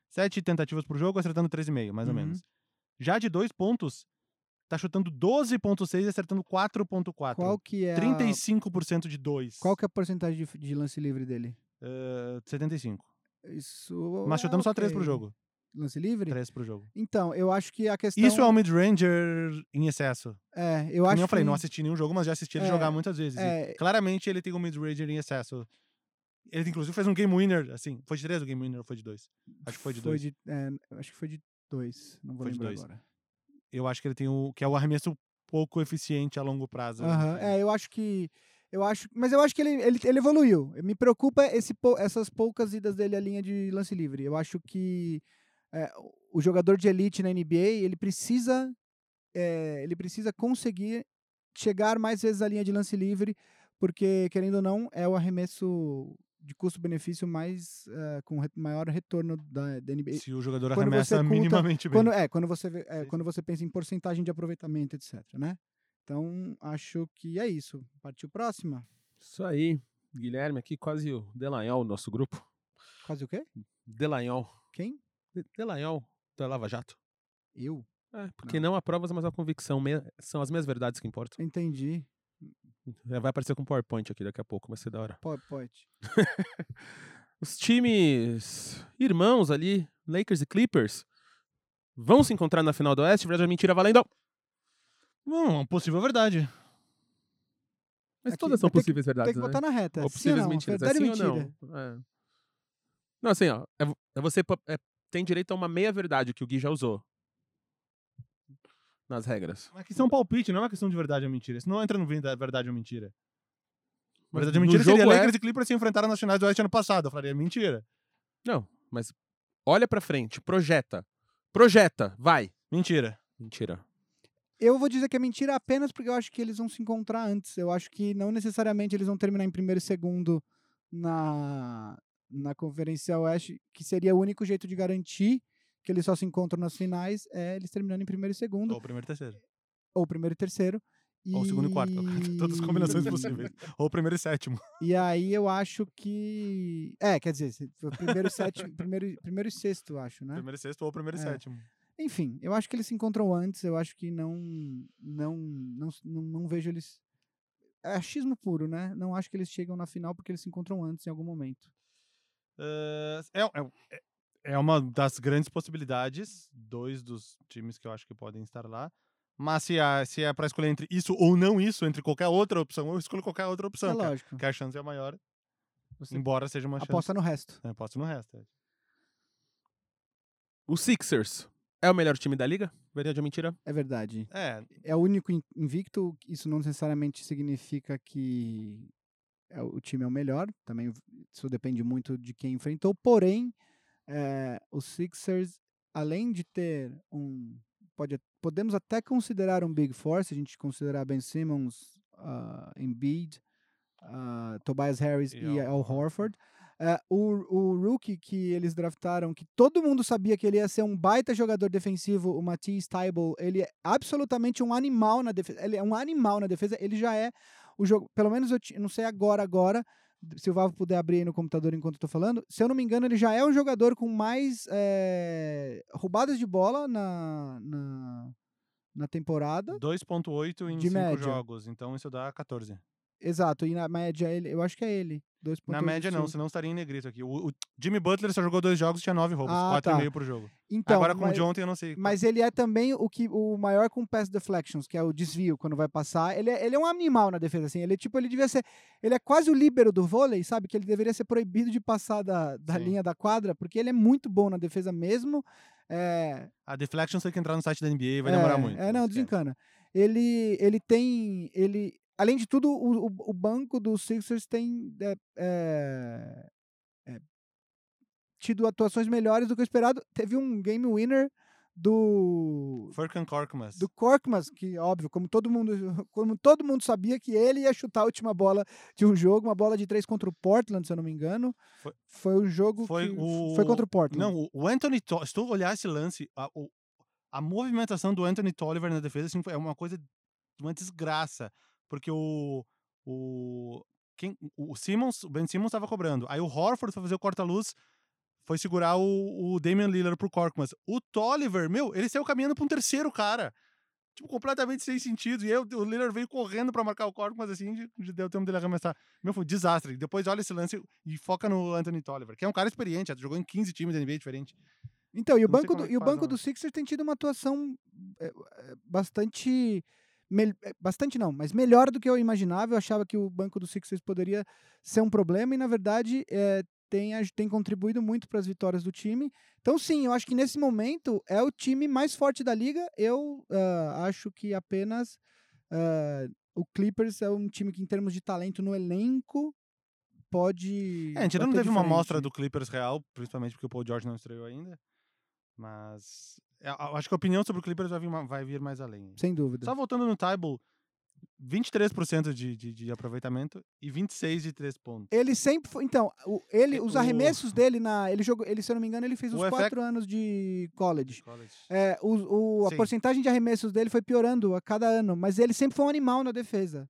sete tentativas por jogo, acertando 3,5, mais ou Uhum. menos. Já de dois pontos, tá chutando 12,6 e acertando 4,4. Qual que é a, 35% de dois. qual que é a porcentagem de, de lance livre dele? Uh, 75. Isso Mas é chutando só três pro jogo. Lance livre? 3 pro jogo. Então, eu acho que a questão Isso é um mid-ranger em excesso. é, eu acho eu falei, que, não assisti nenhum jogo, mas já assisti ele É, jogar muitas vezes. É, claramente ele tem um mid-ranger em excesso. Ele inclusive fez um game winner, assim. Foi de 3 o game winner ou foi de 2? Acho que foi de 2. é, acho que foi de dois, não vou Foi de lembrar dois. agora. Eu acho que ele tem o que é o arremesso pouco eficiente a longo prazo. Enfim. É, eu acho que. Eu acho, mas eu acho que ele, ele, ele evoluiu. Me preocupa esse, essas poucas idas dele à linha de lance livre. Eu acho que é, o jogador de elite na NBA ele precisa é, ele precisa conseguir chegar mais vezes à linha de lance livre, porque querendo ou não é o arremesso de custo-benefício mais é, com re- maior retorno da, da NBA. Se o jogador Quando você arremessa conta- minimamente bem. Quando, é, quando você, vê- é, quando você pensa em porcentagem de aproveitamento, etc, né? Então, acho que é isso. Partiu próxima? Isso aí. Guilherme aqui, quase o Delanhol, nosso grupo. Quase o quê? Delanhol. Quem? De- Delanhol, da Lava Jato. Eu? É, porque não. há provas, mas a convicção. Me- São as minhas verdades que importam. Entendi. Já vai aparecer com PowerPoint aqui daqui a pouco, vai ser da hora. PowerPoint. Os times irmãos ali, Lakers e Clippers, vão se encontrar na final do Oeste. Verdade ou mentira valendo? Bom, uma possível verdade. Mas Aqui, todas são ter que- possíveis Tem verdades, que né? botar na reta. Ou sim possíveis ou não? mentiras. É Verdade ou sim ou mentira? não? É. Não, assim, ó. É, vo- é você é, tem direito a uma meia-verdade que o Gui já usou. Nas regras. Mas que é um palpite, não é uma questão de verdade ou mentira. Isso não entra no verdade ou mentira. Mas Verdade ou mentira seria é- Lakers e Clippers se enfrentaram nas finais do Oeste ano passado. Eu falaria mentira. Não, mas olha pra frente, projeta. Projeta, vai. Mentira. Mentira. Eu vou dizer que é mentira apenas porque eu acho que eles vão se encontrar antes. Eu acho que não necessariamente eles vão terminar em primeiro e segundo na, na Conferência Oeste, que seria o único jeito de garantir que eles só se encontram nas finais, é eles terminando em primeiro e segundo, Ou primeiro e terceiro. ou primeiro e terceiro. Ou segundo e quarto. Todas as combinações possíveis. Ou primeiro e sétimo. E aí eu acho que. É, quer dizer, primeiro e sétimo, primeiro, e- primeiro e sexto, acho, né? Primeiro e sexto ou primeiro e É. sétimo. Enfim, eu acho que eles se encontram antes, eu acho que não não não, não, não vejo eles é achismo puro, né? Não acho que eles chegam na final porque eles se encontram antes em algum momento. Eh, é, é, é uma das grandes possibilidades. Dois dos times que eu acho que podem estar lá. Mas se, há, se é para escolher entre isso ou não isso, entre qualquer outra opção, eu escolho qualquer outra opção. é que a- lógico. Que a chance é maior, Você embora seja uma chance. aposta no resto. É, aposto no resto. é. O Sixers é o melhor time da liga? Verdade ou mentira? É verdade. É, É o único in- invicto, isso não necessariamente significa que é o time é o melhor, também isso depende muito de quem enfrentou, porém, é, os Sixers, além de ter um, pode, podemos até considerar um Big Four, se a gente considerar Ben Simmons, uh, Embiid, uh, Tobias Harris E e, Al Horford, é, o, o rookie que eles draftaram, que todo mundo sabia que ele ia ser um baita jogador defensivo, o Matisse Tybal, ele é absolutamente um animal na defesa. Ele é um animal na defesa. Ele já é o jogo. Pelo menos eu não sei agora, agora. Se o Vavo puder abrir aí no computador enquanto eu tô falando. Se eu não me engano, ele já é um jogador com mais é, roubadas de bola na, na, na temporada. 2.8 em De 5 média. jogos, então isso dá 14. Exato. E na média, ele, eu acho que é ele. 2.8 Na média não, sim. senão estaria em negrito aqui. O, o Jimmy Butler só jogou dois jogos e tinha 9 roubos, Ah, 4,5 tá. por jogo. Então, Agora com mas- o ontem eu não sei. Mas ele é também o que o maior com pass deflections, que é o desvio quando vai passar. Ele é, ele é um animal na defesa, assim. Ele, tipo, ele devia ser. Ele é quase o líbero do vôlei, sabe? Que ele deveria ser proibido de passar da, da Sim. linha da quadra, porque ele é muito bom na defesa mesmo. É, A Deflection você tem que entrar no site da NBA e vai demorar é, muito. É, não, desencana. Ele, ele tem. Ele, além de tudo, o, o, banco dos Sixers tem é, é, é, tido atuações melhores do que o esperado. Teve um game winner do Furkan Korkmaz. do Korkmaz, que óbvio, como todo mundo, como todo mundo sabia que ele ia chutar a última bola de um jogo, uma bola de três contra o Portland, se eu não me engano. Foi- Foi um jogo Foi que o- foi contra o Portland. Não, o- Anthony To- se tu olhar esse lance, a, o- a movimentação do Anthony Tolliver na defesa assim, é uma coisa, uma desgraça. Porque o. O, quem, o Simmons, o Ben Simmons estava cobrando. Aí o Horford foi fazer o corta-luz, foi segurar o, o Damian Lillard pro Korkmaz. O Tolliver, meu, ele saiu caminhando pra um terceiro cara. Tipo, completamente sem sentido. E aí o, Lillard veio correndo pra marcar o Korkmaz, assim, de, de deu tempo dele arremessar. Meu, foi um desastre. Depois olha esse lance e foca no Anthony Tolliver, que é um cara experiente, jogou em 15 times da NBA diferente. Então, e o banco, do, é que e o banco do Sixers tem tido uma atuação é, é, bastante. É, Bastante não, mas melhor do que eu imaginava. Eu achava que o banco do Sixers poderia ser um problema e, na verdade, é, tem, tem contribuído muito para as vitórias do time. Então, sim, eu acho que nesse momento é o time mais forte da liga. Eu ah, acho que apenas ah, o Clippers é um time que, em termos de talento no elenco, pode. É, a gente ainda não teve uma de amostra do Clippers real, principalmente porque o Paul George não estreou ainda. Mas acho que a opinião sobre o Clippers vai vir, vai vir mais além. Sem dúvida. Só voltando no Tybal, 23% de, de, de aproveitamento e 26 de 3 pontos. Ele sempre foi. Então, o- ele, É, os o- arremessos dele na. Ele jogou. Ele, se eu não me engano, ele fez O os efect- quatro anos de college. College. É, o, o- a Sim. porcentagem de arremessos dele foi piorando a cada ano, mas ele sempre foi um animal na defesa.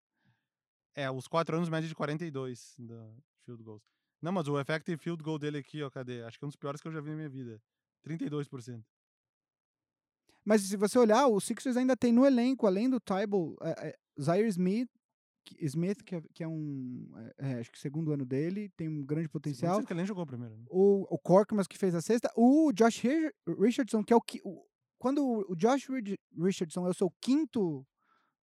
É, os 4 anos média de 42 da field goals. Não, mas o effective field goal dele aqui, ó, cadê? Acho que é um dos piores que eu já vi na minha vida. 32%. Mas se você olhar, o Sixers ainda tem no elenco, além do Tybal, é, é, Zaire Smith, que- Smith, que é, que é um, é, é, acho que segundo ano dele, tem um grande potencial. Sei que ele nem jogou primeiro. né? o, o Corkmas que fez a sexta, o Josh Ri- Richardson, que é o que. o- Quando o Josh Richardson é o seu quinto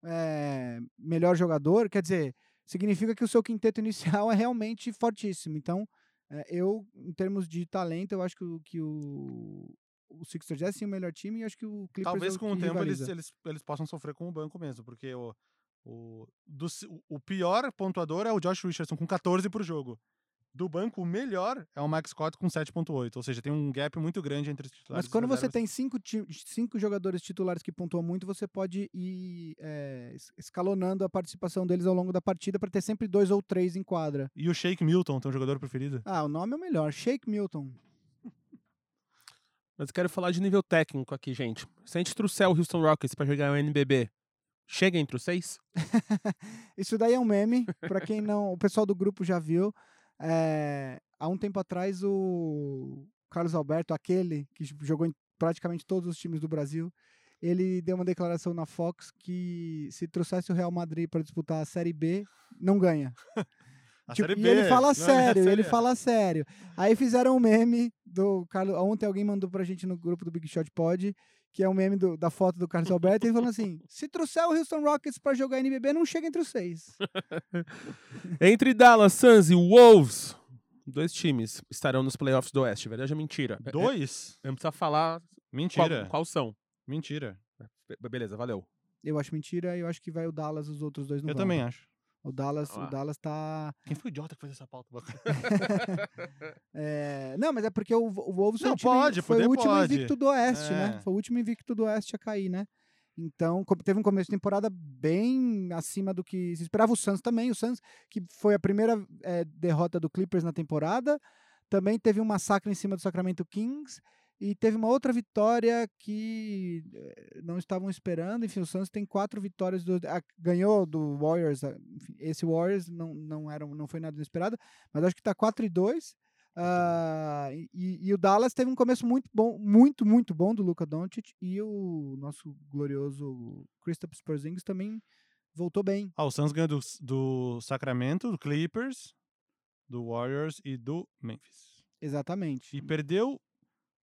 eh, melhor jogador, quer dizer, significa que o seu quinteto inicial é realmente fortíssimo. Então, eh, eu, em termos de talento, eu acho que, o- que o, o Sixers é sim o melhor time e acho que o Clippers Talvez é o com o tempo eles, rivaliza. eles, eles possam sofrer com o banco mesmo, porque o, o, do o- pior pontuador é o Josh Richardson com 14 por jogo. Do banco, o melhor é o Max Scott com 7.8, ou seja, tem um gap muito grande entre os titulares Mas quando você tem cinco, cinco jogadores titulares que pontuam muito, você pode ir es- escalonando a participação deles ao longo da partida para ter sempre dois ou três em quadra. E o Shake Milton, teu jogador preferido? Ah, o nome é o melhor. Shake Milton. Mas eu quero falar de nível técnico aqui, gente. Se a gente trouxer o Houston Rockets pra jogar o NBB, chega entre os seis? Isso daí é um meme, para quem não. O pessoal do grupo já viu. É, há um tempo atrás, o Carlos Alberto, aquele que jogou em praticamente todos os times do Brasil, ele deu uma declaração na Fox que se trouxesse o Real Madrid para disputar a Série B, não ganha. Tipo, Série e ele fala não é sério, ele fala sério. Aí fizeram um meme do Carlos. Ontem alguém mandou pra gente no grupo do Big Shot Pod, que é um meme do- da foto do Carlos Alberto, e ele falando assim: se trouxer o Houston Rockets pra jogar NBB, não chega entre os seis. Entre Dallas, Suns e Wolves, dois times estarão nos playoffs do Oeste. Verdade ou mentira? É- Dois? é- Não precisa falar qual, Mentira. qual são. Mentira. Be- Beleza, valeu. Eu acho mentira e eu acho que vai o Dallas, os outros dois não Eu vão. também acho. O Dallas, Ah. o Dallas tá. Quem foi o idiota que fez essa pauta? é, Não, mas é porque o, o Wolves foi, Não, o time- pode, foi poder o último pode. invicto do Oeste, né? É. Foi o último invicto do Oeste a cair, né? Então, teve um começo de temporada bem acima do que se esperava. O Suns também. O Suns, que foi a primeira eh, derrota do Clippers na temporada, também teve um massacre em cima do Sacramento Kings. E teve uma outra vitória que eh, não estavam esperando. Enfim, o Suns tem quatro vitórias. Do, ah, ganhou do Warriors. enfim, esse Warriors não, não, era, não foi nada inesperado. Mas acho que tá 4 e 2. Ah, e, e o Dallas teve um começo muito bom, muito, muito bom do Luka Doncic. E o nosso glorioso Kristaps Porzingis também voltou bem. Ah, o Suns ganhou do, do Sacramento, do Clippers, do Warriors e do Memphis. Exatamente. E perdeu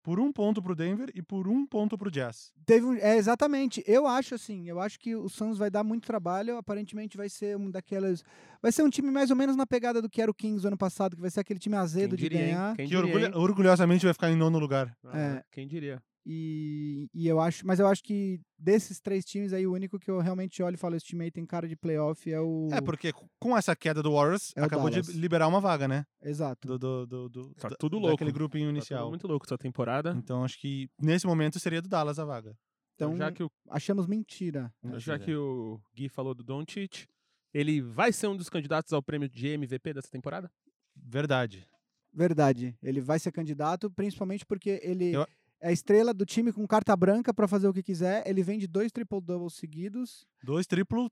por um ponto pro Denver e por um ponto pro Jazz. Teve um, é, exatamente. Eu acho assim, eu acho que o Suns vai dar muito trabalho. Aparentemente vai ser um daquelas. Vai ser um time mais ou menos na pegada do que era o Kings ano passado, que vai ser aquele time azedo de diria, hein? ganhar. Quem Que diria, orgulha- hein? orgulhosamente vai ficar em nono lugar. Ah, É. Quem diria? E, e eu acho, mas eu acho que desses três times aí, o único que eu realmente olho e falo, esse time aí tem cara de playoff é o. É, porque com essa queda do Warriors, É acabou Dallas. de liberar uma vaga, né? Exato. Do, do, do, do- Tá tudo louco. Daquele grupinho Tá tudo inicial. muito louco essa temporada. Então acho que nesse momento seria do Dallas a vaga. Então, já que o achamos mentira. Já que o Gui falou do Doncic, ele vai ser um dos candidatos ao prêmio de MVP dessa temporada? Verdade. Verdade. Ele vai ser candidato, principalmente porque ele Eu- é a estrela do time com carta branca pra fazer o que quiser. Ele vem de dois triple-doubles seguidos. Dois triplo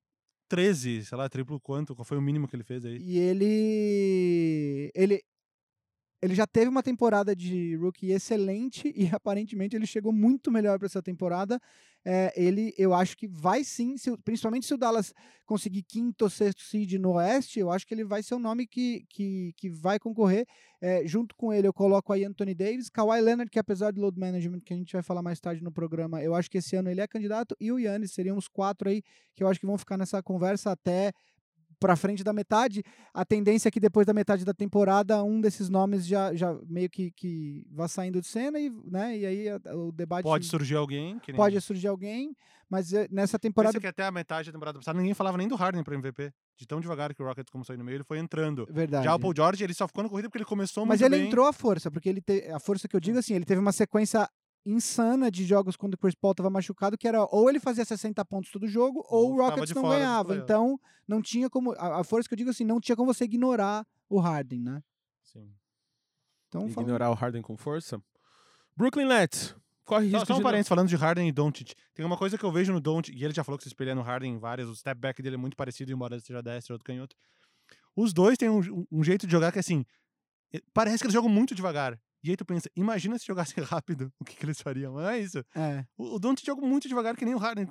13, sei lá, triplo quanto? Qual foi o mínimo que ele fez aí? E ele. Ele. Ele já teve uma temporada de rookie excelente e aparentemente ele chegou muito melhor para essa temporada. É, ele, eu acho que vai sim, se principalmente se o Dallas conseguir quinto ou sexto seed no Oeste, eu acho que ele vai ser um nome que, que, que vai concorrer. É, junto com ele, eu coloco aí Anthony Davis, Kawhi Leonard, que apesar do load management, que a gente vai falar mais tarde no programa, eu acho que esse ano ele é candidato, e o Yannis seriam os quatro aí que eu acho que vão ficar nessa conversa até para frente da metade. A tendência é que depois da metade da temporada, um desses nomes já, já meio que, que vá saindo de cena e, né, e aí a- o debate Pode surgir alguém. Que nem... pode surgir alguém, mas eh, nessa temporada Pensa que até a metade da temporada passada ninguém falava nem do Harden pro MVP. De tão devagar que o Rockets começou aí no meio, ele foi entrando. verdade. Já o Paul George, ele só ficou na corrida porque ele começou mas ele bem. entrou à força, porque ele te, a força que eu digo assim, ele teve uma sequência insana de jogos quando o Chris Paul estava machucado, que era ou ele fazia 60 pontos todo jogo, ou, Ou o Rockets não ganhava. Então, não tinha como. A, a força que eu digo assim, não tinha como você ignorar o Harden, né? Sim. Então, Ignorar o Harden com força. Brooklyn Nets. Corre Só, risco só um de... parênteses, falando de Harden e Doncic. Tem uma coisa que eu vejo no Doncic, e ele já falou que se espelha no Harden em várias, o step back dele é muito parecido, embora ele seja destro, outro canhoto. Os dois têm um, um jeito de jogar que, assim, eh, parece que eles jogam muito devagar. E aí tu pensa, imagina se jogasse rápido, o que, que eles fariam? Não é isso. É. O, o Don't joga muito devagar, que nem o Harden.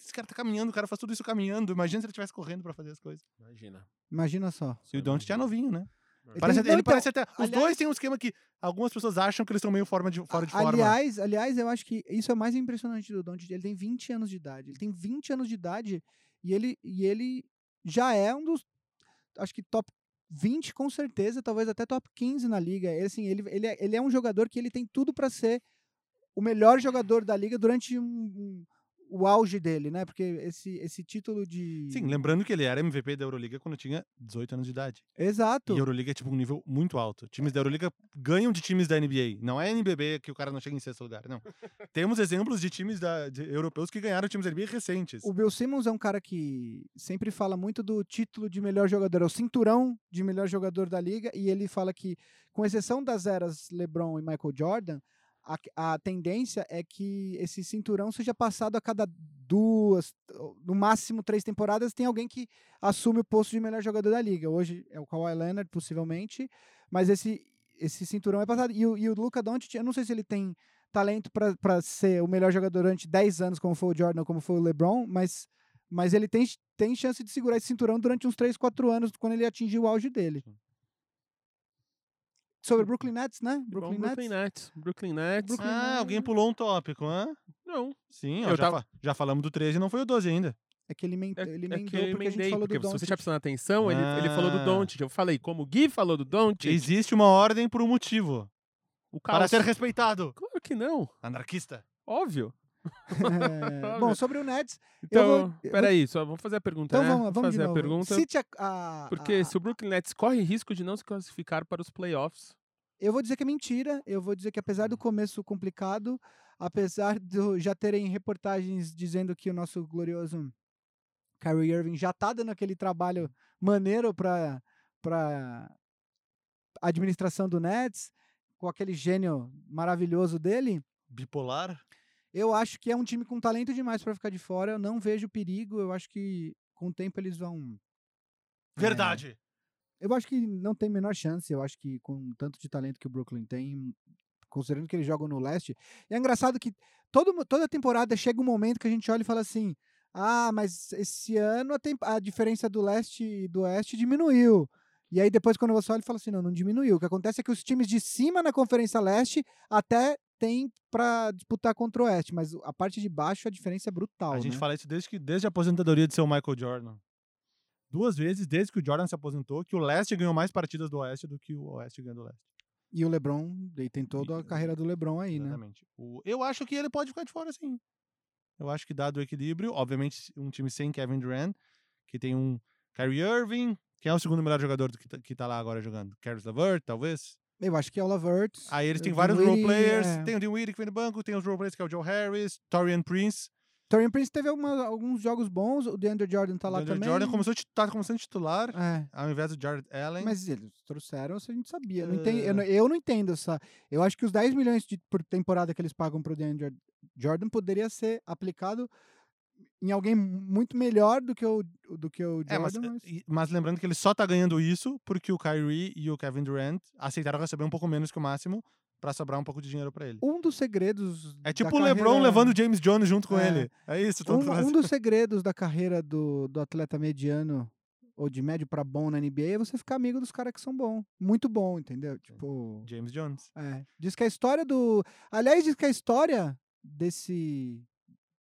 Esse cara tá caminhando, o cara faz tudo isso caminhando. Imagina se ele estivesse correndo pra fazer as coisas. Imagina. Imagina só. E o Don't é novinho, né? Ele Parece, tem- ele então, parece até. Os aliás- dois têm um esquema que algumas pessoas acham que eles estão meio forma de, fora de forma. Aliás, aliás, eu acho que isso é o mais impressionante do Doncic. Ele tem 20 anos de idade. Ele tem 20 anos de idade e ele, e ele já é um dos, acho que top 20 com certeza, talvez até top 15 na liga. Ele, assim, ele, ele, é, ele é um jogador que ele tem tudo para ser o melhor jogador da liga durante um, um- o auge dele, né? Porque esse, esse título de... Sim, lembrando que ele era MVP da Euroliga quando tinha 18 anos de idade. Exato. E a Euroliga é tipo um nível muito alto. Times da Euroliga ganham de times da NBA. Não é NBB que o cara não chega em sexto lugar, não. Temos exemplos de times da, de europeus que ganharam times da NBA recentes. O Bill Simmons é um cara que sempre fala muito do título de melhor jogador, é o cinturão de melhor jogador da liga, e ele fala que, com exceção das eras LeBron e Michael Jordan, a, a tendência é que esse cinturão seja passado a cada duas, no máximo três temporadas, tem alguém que assume o posto de melhor jogador da liga. Hoje é o Kawhi Leonard, possivelmente, mas esse, esse cinturão é passado. E o, e o Luka Doncic, eu não sei se ele tem talento para ser o melhor jogador durante 10 anos, como foi o Jordan, como foi o LeBron, mas, mas ele tem, tem chance de segurar esse cinturão durante uns 3, 4 anos, quando ele atingir o auge dele. Sobre Brooklyn Nets, né? Brooklyn, Brooklyn Brooklyn Nets. Nets. Brooklyn Nets. Brooklyn Ah, alguém pulou um tópico, hã? Não. Sim, Eu ó, já, tava- já falamos do 13 e não foi o 12 ainda. É que ele, men- É, ele é emendou que eu porque a gente falou porque do se você já prestando atenção, ele, ele falou do Ah. Don't. Eu falei, como o Gui falou do Don't, Existe uma ordem por um motivo. o Para caos. ser respeitado. Claro que não. Anarquista. Óbvio. É, Bom, sobre o Nets, Então, vou- peraí, só vou fazer a pergunta, então né? vamos, vamos de fazer novo. a pergunta. Cite a, a- Porque a- se o Brooklyn Nets corre risco de não se classificar para os playoffs. Eu vou dizer que é mentira. Eu vou dizer que apesar Hum. do começo complicado, apesar de já terem reportagens dizendo que o nosso glorioso Kyrie Irving já tá dando aquele trabalho maneiro para para administração do Nets, com aquele gênio maravilhoso dele, Bipolar. Eu acho que é um time com talento demais para ficar de fora. Eu não vejo perigo. Eu acho que com o tempo eles vão É. Verdade. Eu acho que não tem menor chance. Eu acho que com o tanto de talento que o Brooklyn tem, considerando que eles jogam no leste. E é engraçado que todo, toda temporada chega um momento que a gente olha e fala assim: ah, mas esse ano a, a diferença do leste e do oeste diminuiu. E aí depois, quando você olha, fala assim: não, não diminuiu. O que acontece é que os times de cima na Conferência Leste até tem para disputar contra o oeste, mas a parte de baixo a diferença é brutal. A gente né? fala isso desde, que, desde a aposentadoria de seu Michael Jordan. Duas vezes, desde que o Jordan se aposentou, que o leste ganhou mais partidas do oeste do que o oeste ganhou do leste. E o LeBron, ele tem toda a carreira do LeBron aí, né? Exatamente. Eu acho que ele pode ficar de fora, sim. Eu acho que dado o equilíbrio, obviamente um time sem Kevin Durant, que tem um Kyrie Irving, que é o segundo melhor jogador do que, tá, que tá lá agora jogando. Caris LeVert, talvez. Eu acho que é o Lavert. Aí eles têm vários role players. é. Tem o Dinwiddie que vem do banco, tem os role players que é o Joe Harris, Torian Prince. Torian Prince teve alguma- alguns jogos bons, o DeAndre Jordan tá lá DeAndre também. Jordan começou, tá começando titular, É, ao invés do Jared Allen. mas eles trouxeram, a gente sabia. Eu não entendo, eu, É. não, eu não entendo essa. Eu acho que os 10 milhões de, por temporada que eles pagam pro DeAndre Jordan poderia ser aplicado em alguém muito melhor do que o, do que o É, mas, Jordan. mas- mas lembrando que ele só tá ganhando isso porque o Kyrie e o Kevin Durant aceitaram receber um pouco menos que o máximo pra sobrar um pouco de dinheiro pra ele. Um dos segredos. É tipo o LeBron carreira- levando o James Jones junto com É. ele. É isso. Um, um dos segredos da carreira do, do atleta mediano ou de médio pra bom na NBA é você ficar amigo dos caras que são bons. Muito bom, entendeu? Tipo. James Jones. É. Diz que a história do. Aliás, diz que a história desse.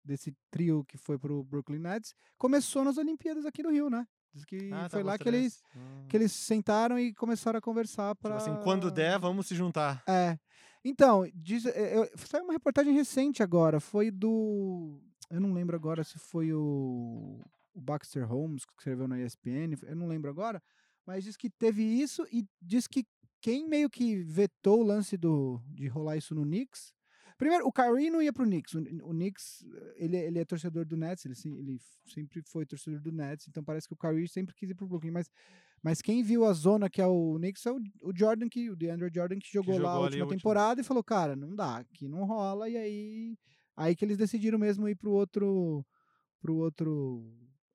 Desse trio que foi pro Brooklyn Nets começou nas Olimpíadas aqui do Rio, né? Diz que Ah, foi tava lá que eles. Hum. que eles sentaram e começaram a conversar Tipo para. assim, quando der, vamos se juntar. É. Então, diz, é, eu, saiu uma reportagem recente agora. Foi do. Eu não lembro agora se foi o, o Baxter Holmes que escreveu na ESPN. Eu não lembro agora. Mas diz que teve isso e diz que quem meio que vetou o lance do, de rolar isso no Knicks. Primeiro, o Kyrie não ia pro Knicks. O, o Knicks, ele, ele é torcedor do Nets, ele, ele sempre foi torcedor do Nets, então parece que o Kyrie sempre quis ir pro Brooklyn. Mas, mas quem viu a zona que é o Knicks é o, o Jordan, que, o DeAndre Jordan, que jogou, lá a jogou última a última. temporada e falou, cara, não dá, aqui não rola. E aí, aí que eles decidiram mesmo ir pro outro, pro outro,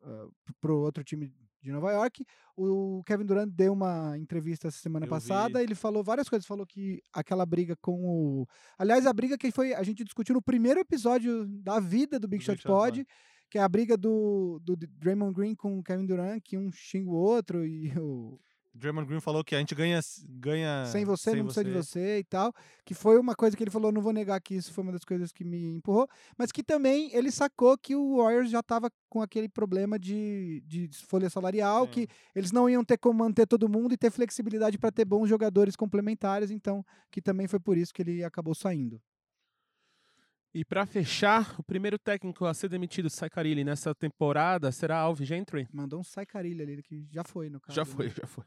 ah, pro outro time de Nova York. O Kevin Durant deu uma entrevista essa semana Eu passada. vi. Ele falou várias coisas. Falou que aquela briga com o. Aliás, a briga que foi. A gente discutiu no primeiro episódio da vida do Big Do Shot Big Shot Pod. Que é a briga do, do Draymond Green com o Kevin Durant, que um xinga o outro e o, Draymond Green falou que a gente ganha, ganha sem você, não precisa de você. você e tal. Que foi uma coisa que ele falou, não vou negar que isso foi uma das coisas que me empurrou. Mas que também ele sacou que o Warriors já estava com aquele problema de, de folha salarial, que eles não iam ter como manter todo mundo e ter flexibilidade para ter bons jogadores complementares. Então, que também foi por isso que ele acabou saindo. E pra fechar, o primeiro técnico a ser demitido, Sai Carilli, nessa temporada será Alvin Gentry? Mandou um sai carilho ali, que já foi no caso. Já né? foi, já foi.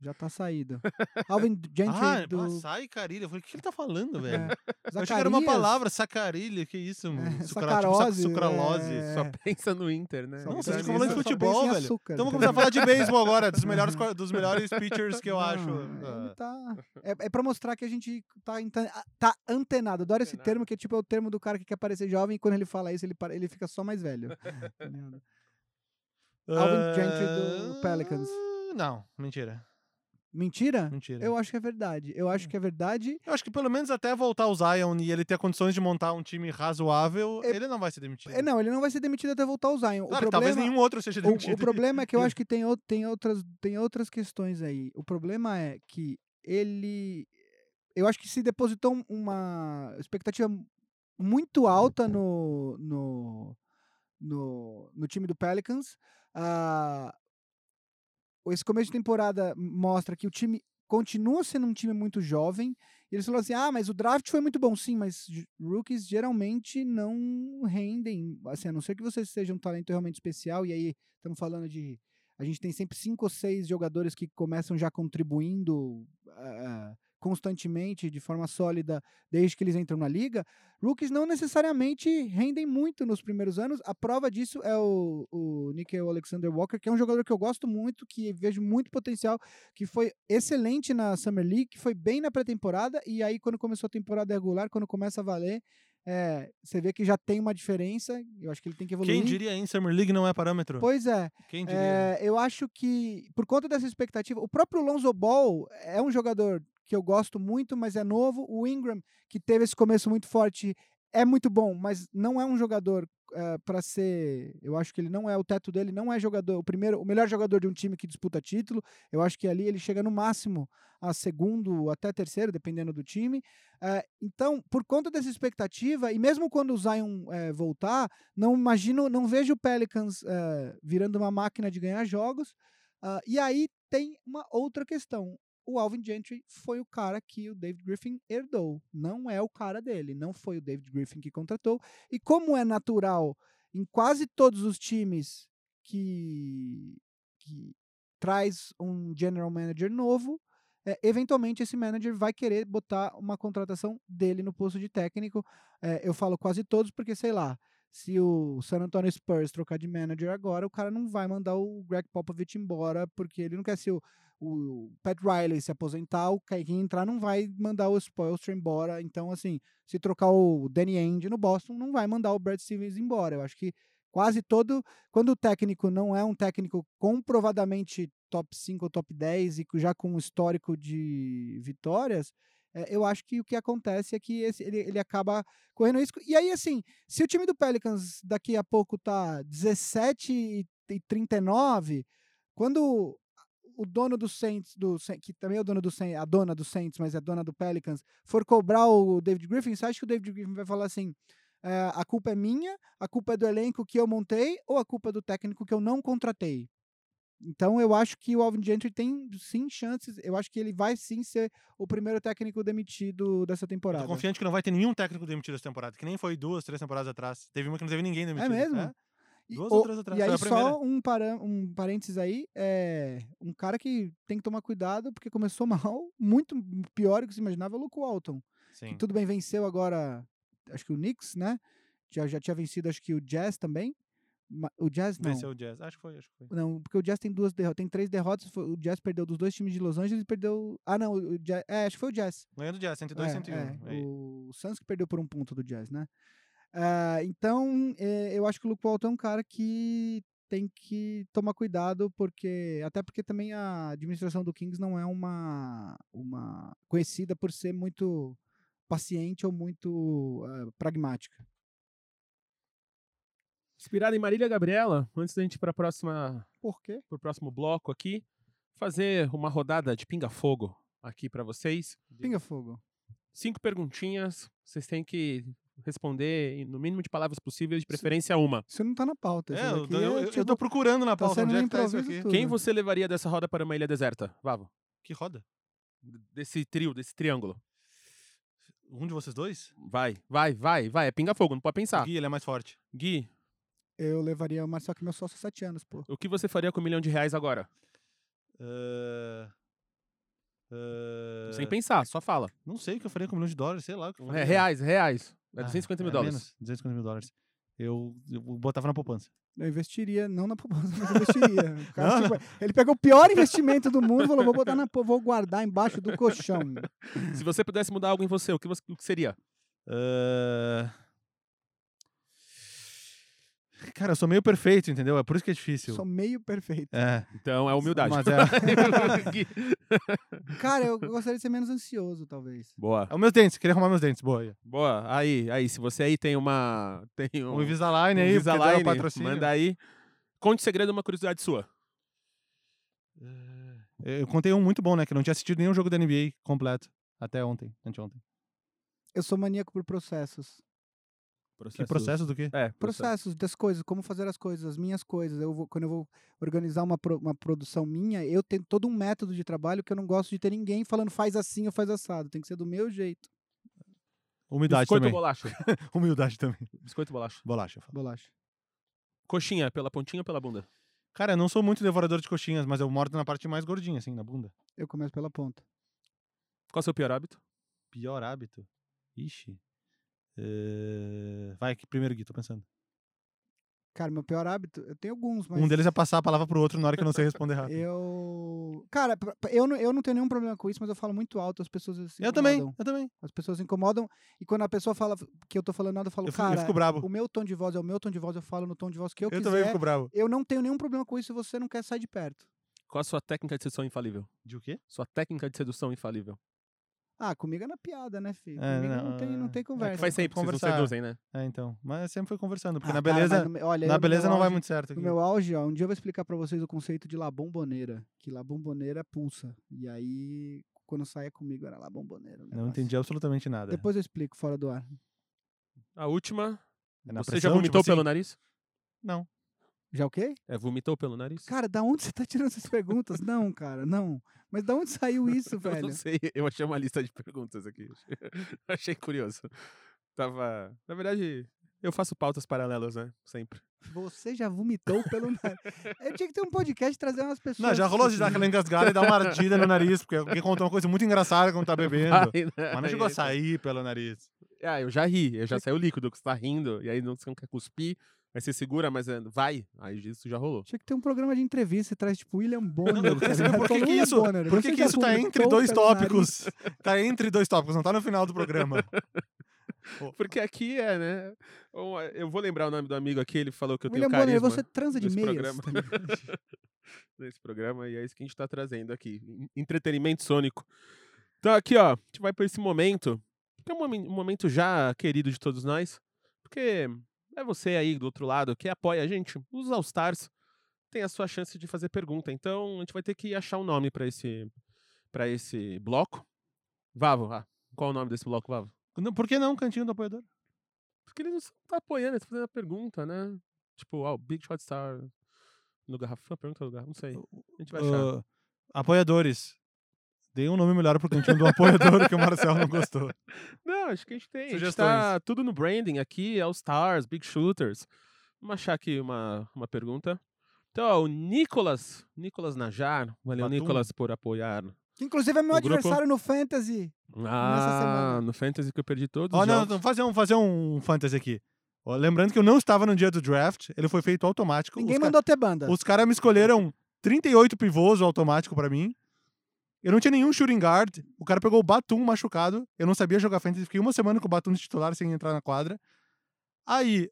Já tá saído. Alvin Gentry Ah, do... açaí carilha. Eu falei, o que ele tá falando, velho? é, Eu achei que era uma Zacarias, palavra, sacarilha, que isso, mano? É, Sucra- tipo, sucralose. é. Só pensa no Inter, né? Gente tá nisso. falando de futebol, velho. açúcar. Então vamos começar a falar de beisebol agora, dos melhores, dos melhores pitchers que eu Não, acho. Ele ah, tá... é, é pra mostrar que a gente tá, tá antenado. Adoro esse Antenado. termo, que é tipo é o termo do cara que quer parecer jovem e quando ele fala isso, ele, para- ele fica só mais velho. Alvin Gentry do ah, Pelicans. Não, mentira. Mentira? Mentira. Eu acho que é verdade. Eu acho que é verdade. Eu acho que pelo menos até voltar o Zion e ele ter condições de montar um time razoável, É- ele não vai ser demitido. É, não, ele não vai ser demitido até voltar o Zion. Claro, o que talvez problema, nenhum outro seja o, demitido. o problema é que eu acho que tem, ou- tem, outras, tem outras questões aí. O problema é que ele. Eu acho que se depositou um- uma expectativa muito alta no, no, no, no time do Pelicans. Ah, esse começo de temporada mostra que o time continua sendo um time muito jovem. E eles falaram assim: ah, mas o draft foi muito bom, sim, mas rookies geralmente não rendem. Assim, a não ser que você seja um talento realmente especial, e aí estamos falando de. A gente tem sempre cinco ou seis jogadores que começam já contribuindo ah, constantemente, de forma sólida, desde que eles entram na liga. Rookies não necessariamente rendem muito nos primeiros anos. A prova disso é o, o Nickel Alexander Walker, que é um jogador que eu gosto muito, que vejo muito potencial, que foi excelente na Summer League, que foi bem na pré-temporada, e aí quando começou a temporada regular, quando começa a valer, é, você vê que já tem uma diferença. Eu acho que ele tem que evoluir. Quem diria em Summer League não é parâmetro? Pois é. Quem diria? É, eu acho que, por conta dessa expectativa, o próprio Lonzo Ball é um jogador que eu gosto muito, mas é novo. O Ingram, que teve esse começo muito forte, é muito bom, mas não é um jogador para ser. Eu acho que ele não é o teto dele, não é jogador, o primeiro, o melhor jogador de um time que disputa título. Eu acho que ali ele chega no máximo a segundo, até terceiro, dependendo do time. É, então, por conta dessa expectativa, e mesmo quando o Zion é, voltar, não imagino, não vejo o Pelicans é, virando uma máquina de ganhar jogos. Ah, e aí tem uma outra questão. O Alvin Gentry foi o cara que o David Griffin herdou. Não é o cara dele. Não foi o David Griffin que contratou. E como é natural em quase todos os times que, que traz um general manager novo, é, eventualmente esse manager vai querer botar uma contratação dele no posto de técnico. É, eu falo quase todos porque, sei lá, se o San Antonio Spurs trocar de manager agora, o cara não vai mandar o Greg Popovich embora porque ele não quer ser o, o Pat Riley se aposentar, o quem entrar não vai mandar o Spoelstra embora. Então, assim, se trocar o Danny Ainge no Boston, não vai mandar o Brad Stevens embora. Eu acho que quase todo. Quando o técnico não é um técnico comprovadamente top 5 ou top 10 e já com um histórico de vitórias, é, eu acho que o que acontece é que esse, ele, ele acaba correndo risco. E aí, assim, se o time do Pelicans daqui a pouco tá 17 e e 39, quando o dono do Saints, do, que também é o dono do Saints, a dona do Saints, mas é dona do Pelicans, for cobrar o David Griffin, você acha que o David Griffin vai falar assim: "É, a culpa é minha, a culpa é do elenco que eu montei ou a culpa é do técnico que eu não contratei? Então eu acho que o Alvin Gentry tem sim chances. Eu acho que ele vai sim ser o primeiro técnico demitido dessa Eu temporada. tô confiante que não vai ter nenhum técnico demitido essa temporada, que nem foi duas, três temporadas atrás. Teve uma que não teve ninguém demitido. É mesmo? É? Duas ou três atrás, e aí, só um, parã, um parênteses aí, é um cara que tem que tomar cuidado, porque começou mal, muito pior do que se imaginava, é o Luke Walton. Sim. Que tudo bem, venceu agora, acho que o Knicks, né? Já, já tinha vencido, acho que o Jazz também. O Jazz não. Venceu o Jazz. Acho que foi, acho que foi. Não, porque o Jazz tem duas derrotas, tem três derrotas. O Jazz perdeu dos dois times de Los Angeles e perdeu. Ah, não, o Jazz, é, acho que foi o Jazz. Ganhou do Jazz, 102, É, 101. é, Aí. o Suns que perdeu por um ponto do Jazz, né? Ah, então, eh, eu acho que o Luke Walton é um cara que tem que tomar cuidado, porque até porque também a administração do Kings não é uma, uma conhecida por ser muito paciente ou muito eh, pragmática. Inspirado em Marília Gabriela, antes da gente ir para próxima Por quê? pro próximo bloco aqui, fazer uma rodada de pinga-fogo aqui para vocês. Pinga fogo. Cinco perguntinhas, vocês têm que responder no mínimo de palavras possíveis, de preferência uma. Isso não tá na pauta. isso É, eu, eu- eu tipo, tô procurando na tá pauta sendo onde é que tá isso aqui. tudo. Quem você levaria dessa roda para uma ilha deserta? Vavo. Que roda? Desse trio, desse triângulo. Um de vocês dois? Vai, vai, vai, vai. É pinga-fogo, não pode O pensar. Gui, ele é mais forte. Gui, Eu levaria o Marcel, que é meu sócio há sete anos, pô. o que você faria com um milhão de reais agora? Ah, ah, Sem pensar, só fala. Não sei o que eu faria com um milhão de dólares, sei lá. O que eu É reais, reais. É Ah, 250 mil é dólares. menos, 250 mil dólares. Eu, eu botava na poupança. Eu investiria, não na poupança, mas eu investiria. O cara, Não, tipo, Ele pegou o pior investimento do mundo e falou: vou botar na vou guardar embaixo do colchão. Se você pudesse mudar algo em você, o que, você, o que seria? Ah, Cara, eu sou meio perfeito, entendeu? É por isso que é difícil. Sou meio perfeito. É, Então é humildade. mas é. Cara, eu gostaria de ser menos ansioso, talvez. Boa. é os meus dentes, queria arrumar meus dentes. Boa. Boa. Aí, aí, se você aí tem uma. Tem um, Um Invisalign um aí, o Invisalign, patrocínio. manda aí. Conte segredo uma curiosidade sua. Eu contei um muito bom, né? Que eu não tinha assistido nenhum jogo da NBA completo. Até ontem, anteontem. Eu sou maníaco por processos. Que processo do quê? É, processo. Processos das coisas, como fazer as coisas, as minhas coisas. Eu vou, quando eu vou organizar uma, pro- uma produção minha, eu tenho todo um método de trabalho que eu não gosto de ter ninguém falando faz assim ou faz assado. Tem que ser do meu jeito. Humildade Biscoito ou também. bolacha? Humildade também. Biscoito ou bolacha? Bolacha. Bolacha. Coxinha, pela pontinha ou pela bunda? Cara, eu não sou muito devorador de coxinhas, mas eu moro na parte mais gordinha, assim, na bunda. Eu começo pela ponta. Qual é o seu pior hábito? Pior hábito? Ixi. Eh, Vai, que primeiro, Gui, tô pensando. Cara, meu pior hábito, eu tenho alguns, mas. Um deles é passar a palavra pro outro na hora que eu não sei responder rápido. Eu. Cara, eu não, eu não tenho nenhum problema com isso, mas eu falo muito alto, as pessoas se Eu também, eu também. As pessoas se incomodam. E quando a pessoa fala que eu tô falando nada, eu falo, Eu fico, eu cara, fico bravo. o meu tom de voz é o meu tom de voz, eu falo no tom de voz que eu, Eu, quiser. também fico bravo. Eu não tenho nenhum problema com isso se você não quer sair de perto. Qual a sua técnica de sedução infalível? De o quê? Sua técnica de sedução infalível. Ah, comigo é na piada, né, filho? É, comigo não, não, tem, não é- tem é que conversa. Faz sempre não conversar. seduzem, né? É, então. Mas sempre foi conversando, porque Ah, na cara, beleza, mas no olha, na no beleza não vai auge- muito certo. No aqui. meu auge, ó, um dia eu vou explicar pra vocês o conceito de La Bombonera. Que La Bombonera pulsa. E aí, quando saia comigo, era La Bombonera. o Não entendi absolutamente nada. Depois eu explico fora do ar. A última. É na você pressão, já vomitou tipo pelo assim? nariz? Não. Já o quê? É, vomitou pelo nariz? Cara, da onde você tá tirando essas perguntas? não, cara, não. Mas da onde saiu isso, Eu velho? não sei, eu achei uma lista de perguntas aqui. achei curioso. Tava. Na verdade, eu faço pautas paralelas, né? Sempre. Você já vomitou pelo nariz. Eu tinha que ter um podcast e trazer umas pessoas. Não, já rolou de dar aquela engasgada e dar uma ardida no nariz, porque alguém contou uma coisa muito engraçada quando tá bebendo. Vai, né? Mas não chegou a sair pelo nariz. Ah, eu já ri, eu já saiu líquido, que você tá rindo, e aí não, você não quer cuspir, aí você segura, mas é, vai. Aí isso já rolou. Tinha que ter um programa de entrevista e traz, tipo, William Bonner. Eu quero tá saber por que, que "William isso, Bonner, por que que isso tá entre dois pelo nariz?" tópicos? Tá entre dois tópicos, não tá no final do programa. Porque aqui é, né? é, Eu vou lembrar o nome do amigo aqui, ele falou que eu William tenho Bonner, carisma você transa de meias. programa. tá nesse programa, e é isso que a gente tá trazendo aqui. en- Entretenimento sônico. Então aqui, ó, a gente vai para esse momento, que é um momento já querido de todos nós, porque é você aí do outro lado que apoia a gente, os All Stars, tem a sua chance de fazer pergunta. Então a gente vai ter que achar um nome para esse para esse bloco. Vavo, ah, qual é o nome desse bloco, Vavo? Não, Por que não, cantinho do apoiador? Porque ele não tá apoiando, ele tá fazendo a pergunta, né? Tipo, ó, o Big Shot Star no garrafão, pergunta do garrafão, não sei. A gente vai achar. Ah, apoiadores. Dei um nome melhor pro cantinho do apoiador que o Marcel não gostou. Não, acho que a gente tem. A gente Sugestões. tá tudo no branding aqui, All Stars, Big Shooters. Vamos achar aqui uma, uma pergunta. Então, ó, o Nicolas, Nicolas Najar, valeu Batum. Nicolas por apoiar. Que inclusive é meu O grupo- adversário no Fantasy. Ah, no Fantasy que eu perdi todos Ó, os não, jogos. não, fazer um, fazer um fantasy aqui. Ó, lembrando que eu não estava no dia do draft, ele foi feito automático. Ninguém os mandou ter banda. Os caras me escolheram 38 pivôs automático pra mim. Eu não tinha nenhum shooting guard. O cara pegou o Batum machucado. Eu não sabia jogar fantasy. Fiquei uma semana com o Batum de titular sem entrar na quadra. Aí,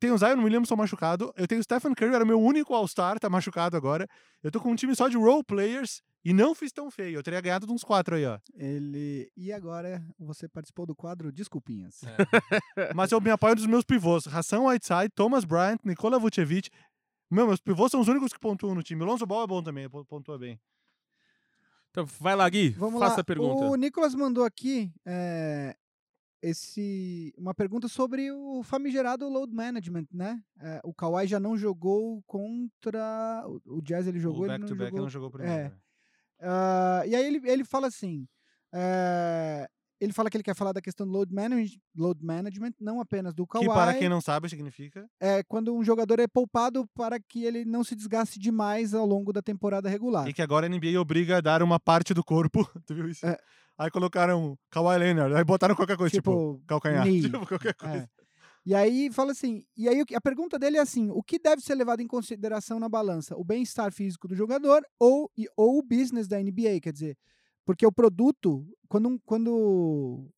Tem o Zion Williamson machucado. Eu tenho o Stephen Curry, era meu único All-Star, tá machucado agora. Eu tô com um time só de role players e não fiz tão feio. Eu teria ganhado de uns quatro aí, ó. Ele. E agora você participou do quadro Desculpinhas. Mas eu me apoio dos meus pivôs. Hassan Whiteside, Thomas Bryant, Nikola Vucevic. Meu, meus pivôs são os únicos que pontuam no time. O Lonzo Ball é bom também, pon- pontua bem. Então, vai lá, Gui. Vamos faça lá. a pergunta. O Nicolas mandou aqui é, esse, uma pergunta sobre o famigerado load management, né? É, o Kawhi já não jogou contra. O o Jazz ele jogou, o back-to-back jogou. não jogou primeiro. é. Ah, e aí ele, ele fala assim. é, ele fala que ele quer falar da questão do load, manage, load management, não apenas do Kawhi. Que para quem não sabe significa. é quando um jogador é poupado para que ele não se desgaste demais ao longo da temporada regular. E que agora a NBA obriga a dar uma parte do corpo. tu viu isso? É. Aí colocaram Kawhi Leonard, aí botaram qualquer coisa, tipo, Tipo, calcanhar. Tipo, qualquer coisa. É. E aí fala assim, e aí a pergunta dele é assim, o que deve ser levado em consideração na balança? O bem-estar físico do jogador ou, e- ou o business da NBA, quer dizer, porque o produto, quando um, quando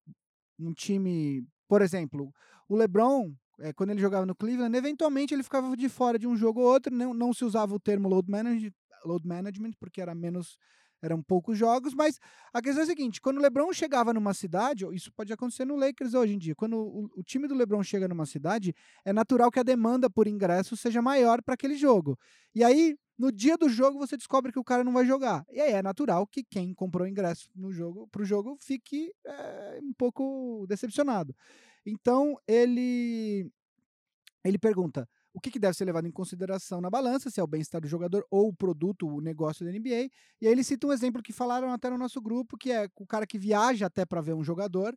um time, por exemplo, o LeBron, eh, quando ele jogava no Cleveland, eventualmente ele ficava de fora de um jogo ou outro, não, não se usava o termo load management, load management porque era menos eram poucos jogos, mas a questão é a seguinte: quando o LeBron chegava numa cidade, isso pode acontecer no Lakers hoje em dia, quando o, o time do LeBron chega numa cidade, é natural que a demanda por ingresso seja maior para aquele jogo. E aí, no dia do jogo, você descobre que o cara não vai jogar. E aí é natural que quem comprou ingresso no jogo, pro jogo fique é, um pouco decepcionado. Então, ele ele pergunta o que, que deve ser levado em consideração na balança, se é o bem-estar do jogador ou o produto, o negócio da NBA. E aí ele cita um exemplo que falaram até no nosso grupo, que é o cara que viaja até para ver um jogador,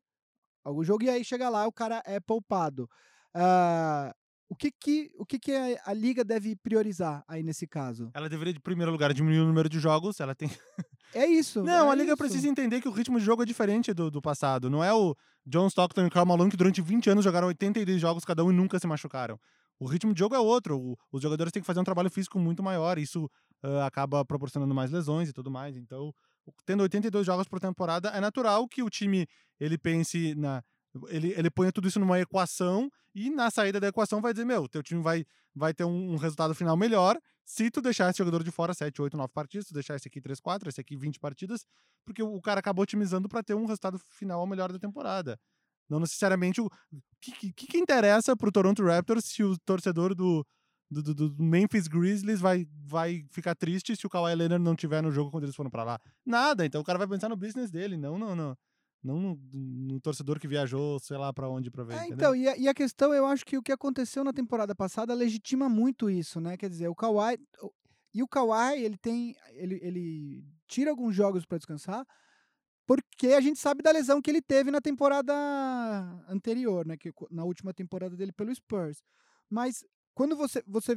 algum jogo, e aí chega lá, o cara é poupado. Ah, o que, que, o que, que a, a liga deve priorizar aí nesse caso? Ela deveria, de primeiro lugar, diminuir o número de jogos. Ela tem. É isso. Não, é a liga isso. precisa entender que o ritmo de jogo é diferente do, do passado. Não é o John Stockton e o Karl Malone que durante 20 anos jogaram 82 jogos cada um e nunca se machucaram. O ritmo de jogo é outro. o- os jogadores têm que fazer um trabalho físico muito maior. Isso ah, acaba proporcionando mais lesões e tudo mais. Então, tendo 82 jogos por temporada, é natural que o time ele pense na. Ele, ele ponha tudo isso numa equação e na saída da equação vai dizer: meu, teu time vai, vai ter um, um resultado final melhor se tu deixar esse jogador de fora 7, 8, 9 partidas, tu deixar esse aqui 3, 4, esse aqui 20 partidas, porque o cara acabou otimizando para ter um resultado final melhor da temporada. Não necessariamente o. Que, que, que interessa pro Toronto Raptors se o torcedor do, do, do- do Memphis Grizzlies vai, vai ficar triste se o Kawhi Leonard não tiver no jogo quando eles foram para lá? Nada. Então o cara vai pensar no business dele, não no, no, não no, no torcedor que viajou, sei lá para onde pra ver. É, então, e a, e a questão, eu acho que o que aconteceu na temporada passada legitima muito isso, né? Quer dizer, o Kawhi. E o Kawhi, ele tem. Ele, ele tira alguns jogos para descansar, porque a gente sabe da lesão que ele teve na temporada anterior, né? Que, na última temporada dele pelo Spurs. Mas quando você. você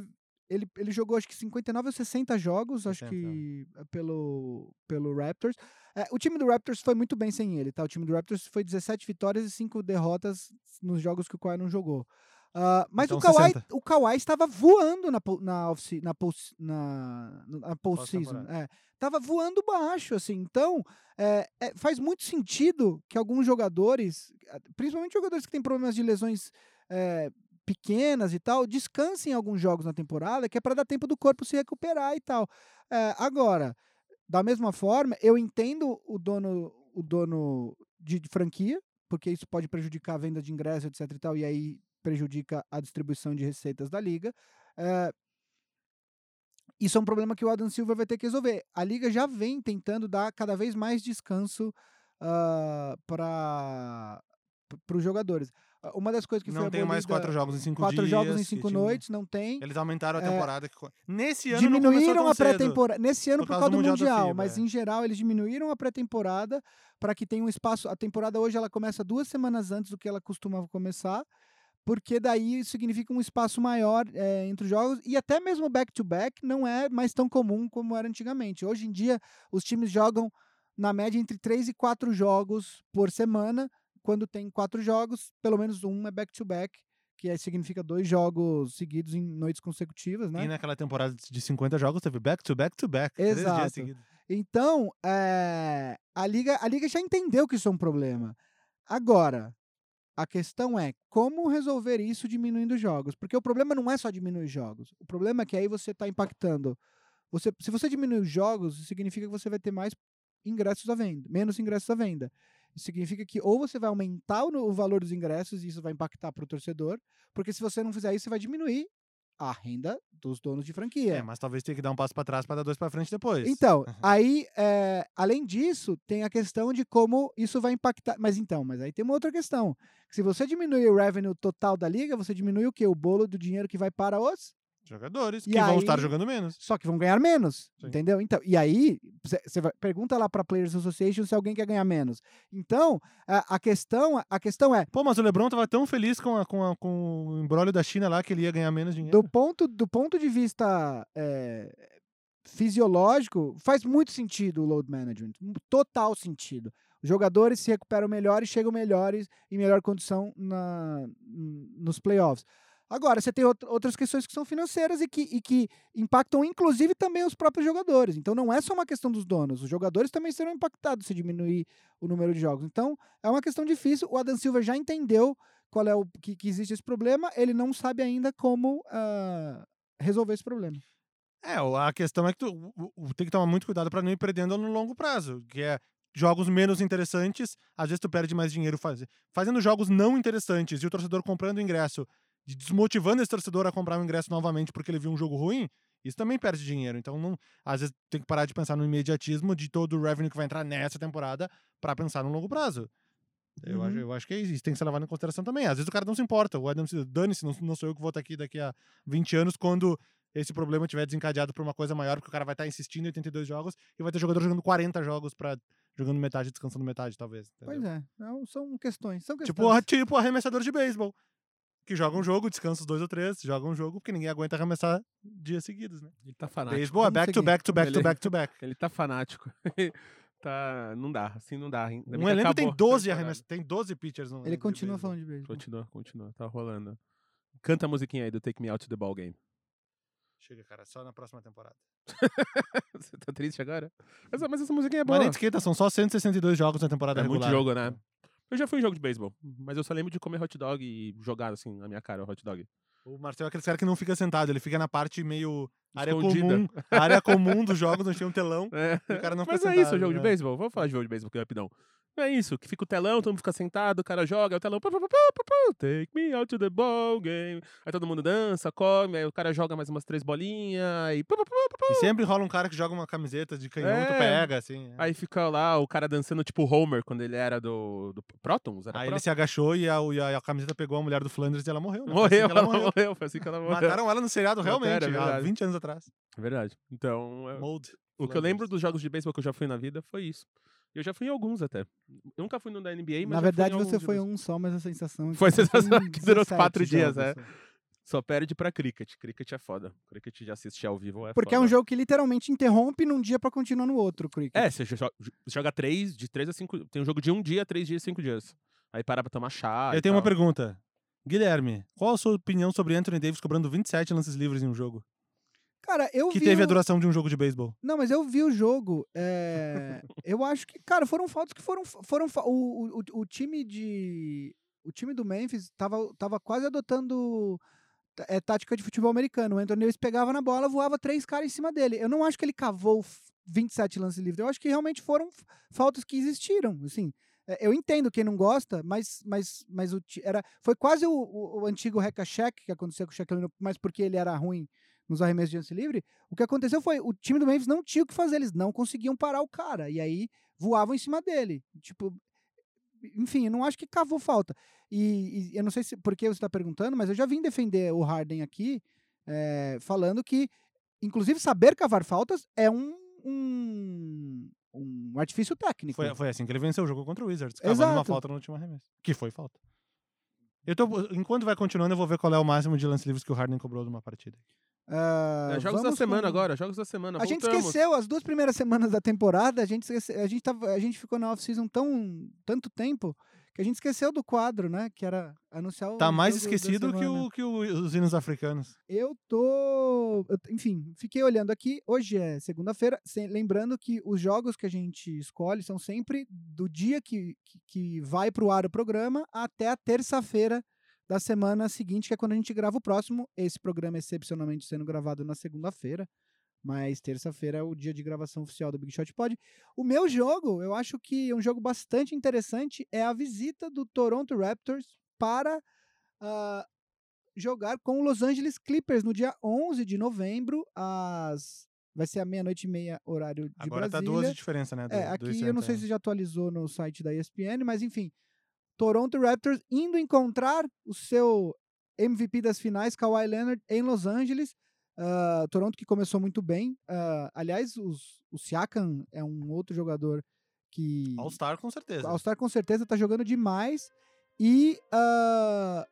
ele, ele jogou acho que 59 ou 60 jogos, acho 60. que eh, pelo, pelo Raptors. É, o time do Raptors foi muito bem sem ele, tá? O time do Raptors foi 17 vitórias e 5 derrotas nos jogos que o Kawhi não jogou. Ah, mas Então, o, Kawhi, 60. o Kawhi estava voando na, na, off na, post, na, na postseason. É, tava voando baixo, assim. Então, é, é, faz muito sentido que alguns jogadores, eh, principalmente jogadores que têm problemas de lesões é, pequenas e tal, descansem alguns jogos na temporada, que é para dar tempo do corpo se recuperar e tal. É, agora, da mesma forma, eu entendo o dono, o dono de, de franquia, porque isso pode prejudicar a venda de ingresso, etc e tal, e aí prejudica a distribuição de receitas da liga. É, isso é um problema que o Adam Silver vai ter que resolver. A liga já vem tentando dar cada vez mais descanso para os jogadores. Uma das coisas que foi não tem mais abolida- quatro jogos em cinco quatro dias. jogos em que cinco tinha- noites, não tem. Eles aumentaram a É, temporada. que co- Nesse ano não diminuíram a pré-temporada nesse ano por por causa causa do do Mundial mundial, FIBA, mas é. em geral eles diminuíram a pré-temporada para que tenha um espaço. A temporada hoje ela começa duas semanas antes do que ela costumava começar, porque daí significa um espaço maior eh, entre os jogos e até mesmo back-to-back não é mais tão comum como era antigamente. Hoje em dia os times jogam na média entre três e quatro jogos por semana. Quando tem quatro jogos, pelo menos um é back-to-back, que aí significa dois jogos seguidos em noites consecutivas, né? E naquela temporada de 50 jogos teve back to back to back. Três dias seguidos. Então, eh, a, liga, a liga já entendeu que isso é um problema. Agora, A questão é como resolver isso diminuindo jogos. Porque o problema não é só diminuir jogos. O problema é que aí você está impactando. Você, se você diminuir os jogos, significa que você vai ter mais ingressos à venda, menos ingressos à venda. Isso significa que ou você vai aumentar o, o valor dos ingressos e isso vai impactar para o torcedor, porque se você não fizer isso, você vai diminuir a renda dos donos de franquia. É, mas talvez tenha que dar um passo para trás para dar dois para frente depois. Então, aí, é, além disso, tem a questão de como isso vai impactar. Mas então, mas aí tem uma outra questão. Se você diminuir o revenue total da liga, você diminui o quê? O bolo do dinheiro que vai para os Jogadores E que vão aí- estar jogando menos. só que vão ganhar menos, Sim. entendeu? Então, e aí, você pergunta lá para Players Association se alguém quer ganhar menos. Então, a, a questão, a questão é Pô, mas o LeBron tava tão feliz com, a- com, a- com o embrólio da China lá que ele ia ganhar menos dinheiro. do ponto do ponto de vista é, fisiológico, faz muito sentido o load management, total sentido. Os jogadores se recuperam melhor e chegam melhores em melhor condição na, nos playoffs. Agora, você tem out- outras questões que são financeiras e que, e que impactam, inclusive, também os próprios jogadores. Então, não é só uma questão dos donos. Os jogadores também serão impactados se diminuir o número de jogos. Então, é uma questão difícil. O Adam Silver já entendeu qual é o que, que existe esse problema. Ele não sabe ainda como ah, resolver esse problema. É, a questão é que tu tem que tomar muito cuidado para não ir perdendo no longo prazo, que é jogos menos interessantes, às vezes tu perde mais dinheiro faz, fazendo jogos não interessantes e o torcedor comprando ingresso, de- desmotivando esse torcedor a comprar o ingresso novamente porque ele viu um jogo ruim, isso também perde dinheiro. Então, não, às vezes tem que parar de pensar no imediatismo de todo o revenue que vai entrar nessa temporada para pensar no longo prazo. Eu, acho, Uhum. eu acho que é isso, isso tem que ser levado em consideração também. Às vezes o cara não se importa. O Adam, se- dane-se, não, não sou eu que vou estar aqui daqui a 20 anos quando esse problema tiver desencadeado por uma coisa maior, porque o cara vai estar insistindo em 82 jogos e vai ter jogador jogando 40 jogos para jogando metade, descansando metade, talvez. Pois entendeu? é, não, são questões. São questões. Tipo, tipo arremessador de beisebol. Que joga um jogo, descansa os dois ou três, joga um jogo, porque ninguém aguenta arremessar dias seguidos, né? Ele tá fanático. Beisebol é back to back to back to back to back. Ele tá fanático. tá. Não dá, assim não dá. Ainda Um elenco tem acabou a 12 temporada. arremessos, tem 12 pitchers no Ele continua falando de beisebol. Continua, continua, tá rolando. Canta a musiquinha aí do Take Me Out to the Ball Game. Chega, cara, só na próxima temporada. Você tá triste agora? Mas, mas essa musiquinha é boa. Mas nem esquenta, são só 162 jogos na temporada É muito regular. jogo, né? Eu já fui em jogo de beisebol, mas eu só lembro de comer hot dog e jogar assim na minha cara o hot dog. O Marcel é aquele cara que não fica sentado, ele fica na parte meio área Escondida. comum, área comum dos jogos, onde tem um telão. É. E o cara não fica Mas é sentado, isso, o jogo de né? beisebol. Vamos falar de jogo de beisebol aqui rapidão. É isso, que fica o telão, todo mundo fica sentado, o cara joga, aí o telão. pu, pu, pu, Take me out to the ball game. Aí todo mundo dança, come, aí o cara joga mais umas três bolinhas, aí. E sempre rola um cara que joga uma camiseta de canhão e tu É. pega, assim. é. Aí fica lá o cara dançando tipo Homer quando ele era do, do Protons. Era Aí ele se agachou e a, e a- a camiseta pegou a mulher do Flanders e ela morreu. Né? Foi Morreu, assim que ela morreu. Foi assim que ela morreu. Mataram ela no seriado realmente, é há verdade. 20 anos atrás. É Verdade. Então, é- Mold. o que eu lembro Flanders. dos jogos de beisebol que eu já fui na vida foi isso. Eu já fui em alguns até. Eu nunca fui no da NBA, mas Na já fui em verdade, você foi um só, mas a sensação é Foi a sensação que durou 17 quatro dias, é. só. Só perde pra cricket. Cricket é foda. Cricket de assistir ao vivo é Porque é foda. um jogo que literalmente interrompe num dia pra continuar no outro, cricket. É, você jo- joga três, de três a cinco. Tem um jogo de um dia, três dias, cinco dias. Aí para pra tomar chá. e Eu tenho uma tal. pergunta. Guilherme, qual a sua opinião sobre Anthony Davis cobrando 27 lances livres em um jogo? Cara, eu Que vi. teve a o- duração de um jogo de beisebol. Não, mas eu vi o jogo. é, eu acho que, cara, foram faltas que foram. foram o, o, o time de. O time do Memphis tava, tava quase adotando é, tática de futebol americano. O Anthony Davis pegava na bola, voava três caras em cima dele. Eu não acho que ele cavou f- 27 lances livres. Eu acho que realmente foram faltas que existiram. Assim, É, eu entendo quem não gosta, mas, mas, mas o, era, foi quase o, o, o antigo Reca Check que aconteceu com o Shaquille mas porque ele era ruim nos arremessos de lance livre. O que aconteceu foi, o time do Memphis não tinha o que fazer, eles não conseguiam parar o cara, e aí voavam em cima dele. Tipo, enfim, eu não acho que cavou falta. E, e eu não sei se por que você está perguntando, mas eu já vim defender o Harden aqui, eh, falando que, inclusive, saber cavar faltas é um, um, um artifício técnico. Foi, foi assim que ele venceu o jogo contra o Wizards, cavando uma Exato. falta no último arremesso. Que foi falta. Eu tô, enquanto vai continuando, eu vou ver qual é o máximo de lances livres que o Harden cobrou numa partida. Ah, É, jogos da semana com- agora, jogos da semana. A gente voltamos. esqueceu as duas primeiras semanas da temporada, a gente, esquece- a gente, tava, a gente ficou na off-season tão tanto tempo Que a gente esqueceu do quadro, né? Que era anunciar o. Tá mais esquecido que, o, que o- os hinos africanos. Eu tô. eu- enfim, fiquei olhando aqui. Hoje é segunda-feira. Lembrando que os jogos que a gente escolhe são sempre do dia que, que, que vai pro ar o programa até a terça-feira da semana seguinte, que é quando a gente grava o próximo. Esse programa excepcionalmente sendo gravado na segunda-feira. Mas terça-feira é o dia de gravação oficial do Big Shot Pod. O meu jogo, eu acho que um jogo bastante interessante é a visita do Toronto Raptors para ah, jogar com o Los Angeles Clippers no dia 11 de novembro, às vai ser a meia-noite e meia horário de Agora tá Brasília. duas de diferença, né? do- É, aqui eu não sei se já atualizou no site da ESPN, mas enfim, Toronto Raptors indo encontrar o seu MVP das finais, Kawhi Leonard, em Los Angeles. Ah, Toronto que começou muito bem. Ah, aliás, os- o Siakam é um outro jogador que All-Star com certeza. All-Star com certeza tá jogando demais. E ah,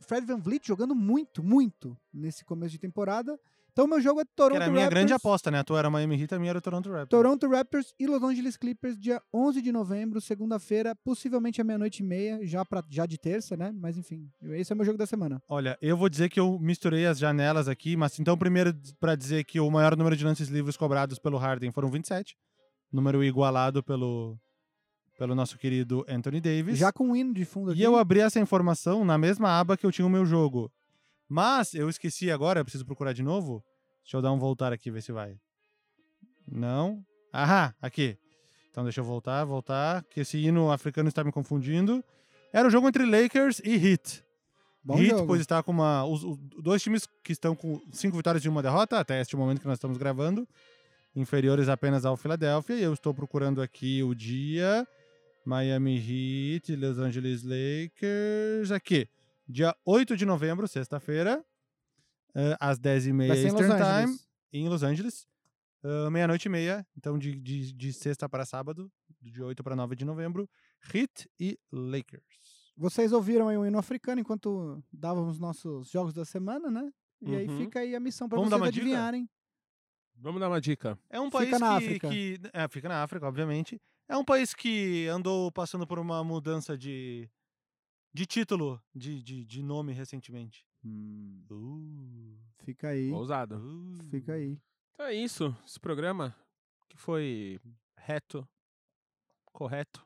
Fred Van Vliet jogando muito, muito nesse começo de temporada. Então, meu jogo é Toronto era a minha Raptors. grande aposta, né? A tua era Miami Heat, a minha era Toronto Raptors. Toronto Raptors e Los Angeles Clippers, dia 11 de novembro, segunda-feira, possivelmente à meia-noite e meia, já, pra, já de terça, né? Mas enfim, esse é o meu jogo da semana. Olha, eu vou dizer que eu misturei as janelas aqui, mas então primeiro pra dizer que o maior número de lances livres cobrados pelo Harden foram 27, número igualado pelo pelo nosso querido Anthony Davis. Já com o hino de fundo aqui. E eu abri essa informação na mesma aba que eu tinha o meu jogo. Mas eu esqueci agora, eu preciso procurar de novo. Deixa eu dar um voltar aqui, ver se vai. Não. Aham, aqui. Então deixa eu voltar, voltar, que esse hino africano está me confundindo. Era o jogo entre Lakers e Heat. Bom Heat, jogo. pois está com uma. Os, os dois times que estão com cinco vitórias e uma derrota, até este momento que nós estamos gravando, inferiores apenas ao Philadelphia. E eu estou procurando aqui o dia. Miami Heat, Los Angeles Lakers. Aqui. Dia 8 de novembro, sexta-feira, eh, às 10h30 Vai ser em Los Eastern Time, Angeles. em Los Angeles. Ah, Meia-noite e meia, então de, de, de sexta para sábado, de 8 para 9 de novembro, Heat e Lakers. Vocês ouviram aí o hino africano enquanto dávamos nossos jogos da semana, né? E aí Uhum. fica aí a missão dar vocês uma dica? adivinharem. Vamos dar uma dica. É um Fica país na que, África. que- é, fica na África, obviamente. É um país que andou passando por uma mudança de, de título, de, de, de nome recentemente. Uh, Fica aí. Ousado. uh. Fica aí. Então é isso. Esse programa que foi reto, correto.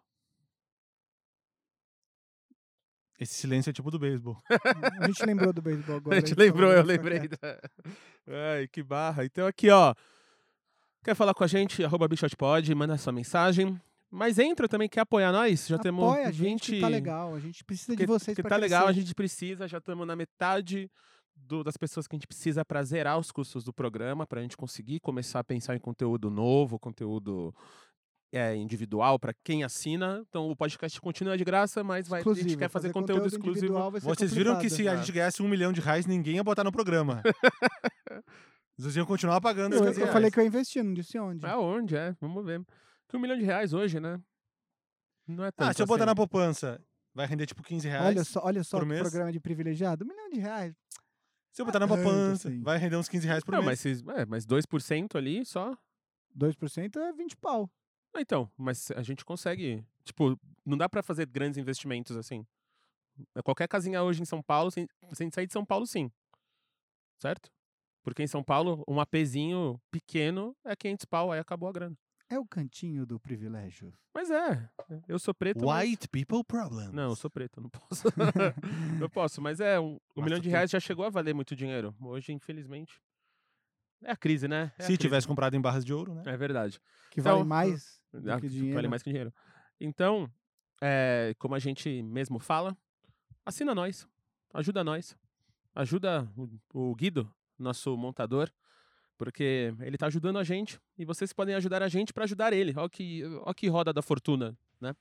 Esse silêncio é tipo do beisebol. A gente lembrou do beisebol agora. A gente então lembrou, eu lembrei. da- Ai, que barra. Então aqui, ó. Quer falar com a gente? Arroba BichotPod, manda sua mensagem. Mas entra também, quer apoiar nós? Já temos Apoia a 20... gente, que tá legal. A gente precisa Porque, de vocês pra tá legal, a crescer. gente precisa, já estamos na metade do- das pessoas que a gente precisa para zerar os custos do programa, para a gente conseguir começar a pensar em conteúdo novo, conteúdo é, individual para quem assina. Então o podcast continua de graça, mas vai, a gente quer fazer, conteúdo, conteúdo exclusivo. Vocês viram que se a gente ganhasse um milhão de reais, ninguém ia botar no programa. Vocês iam continuar pagando Eu, eu 15 falei que eu investi, não disse onde. Aonde, é? Vamos ver. Que um milhão de reais hoje, né? Não é tanto Ah, se eu botar assim. na poupança, vai render tipo 15 reais. Olha só, olha só mês? programa de privilegiado. Um milhão de reais. Se eu botar na tanto poupança, assim. vai render uns 15 reais por Não, mês. mas, se- é, mas 2% ali só. 2% é 20 pau. Ah, Então, mas a gente consegue. Tipo, não dá pra fazer grandes investimentos assim. Qualquer casinha hoje em São Paulo, sem, sem sair de São Paulo, sim. Certo? Porque em São Paulo, um APzinho pequeno é 500 pau, aí acabou a grana. É o cantinho do privilégio. Mas é, eu sou preto. mas- White people problem. Não, eu sou preto, eu não posso. eu posso, mas é, um, um Mas milhão de reais já chegou a valer muito dinheiro. Hoje, infelizmente. É a crise, né? É Se crise. tivesse comprado em barras de ouro, né? É verdade. Que Então, vale mais do Ah, que que dinheiro. Vale mais que dinheiro. Então, é, como a gente mesmo fala, assina nós, ajuda nós, ajuda o, o Guido, nosso montador, porque ele tá ajudando a gente e vocês podem ajudar a gente para ajudar ele. Olha que, ó que roda da fortuna, né?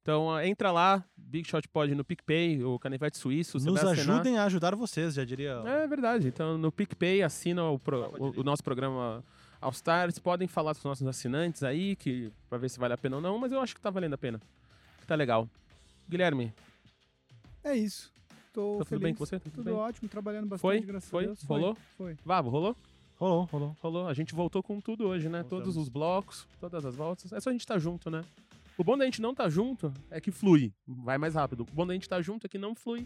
Então, ah, entra lá, Big Shot Pod no PicPay, o Canivete Suíço. Nos ajudem a ajudar vocês, já diria. É verdade. Então, no PicPay, assina o, pro- o- o nosso programa All Stars. Podem falar com os nossos assinantes aí, que pra ver se vale a pena ou não, mas eu acho que tá valendo a pena. Tá legal. Guilherme, É isso. Tô tá tudo bem feliz. com você? Tudo Tudo bem? ótimo, trabalhando bastante, Foi? graças Foi? a Deus. Rolou? Foi. Vavo, rolou? Rolou, rolou. Rolou. A gente voltou com tudo hoje, né? Todos Voltamos. os blocos, todas as voltas. É só a gente estar junto, né? O bom da gente não tá junto é que flui, vai mais rápido. O bom da gente tá junto é que não flui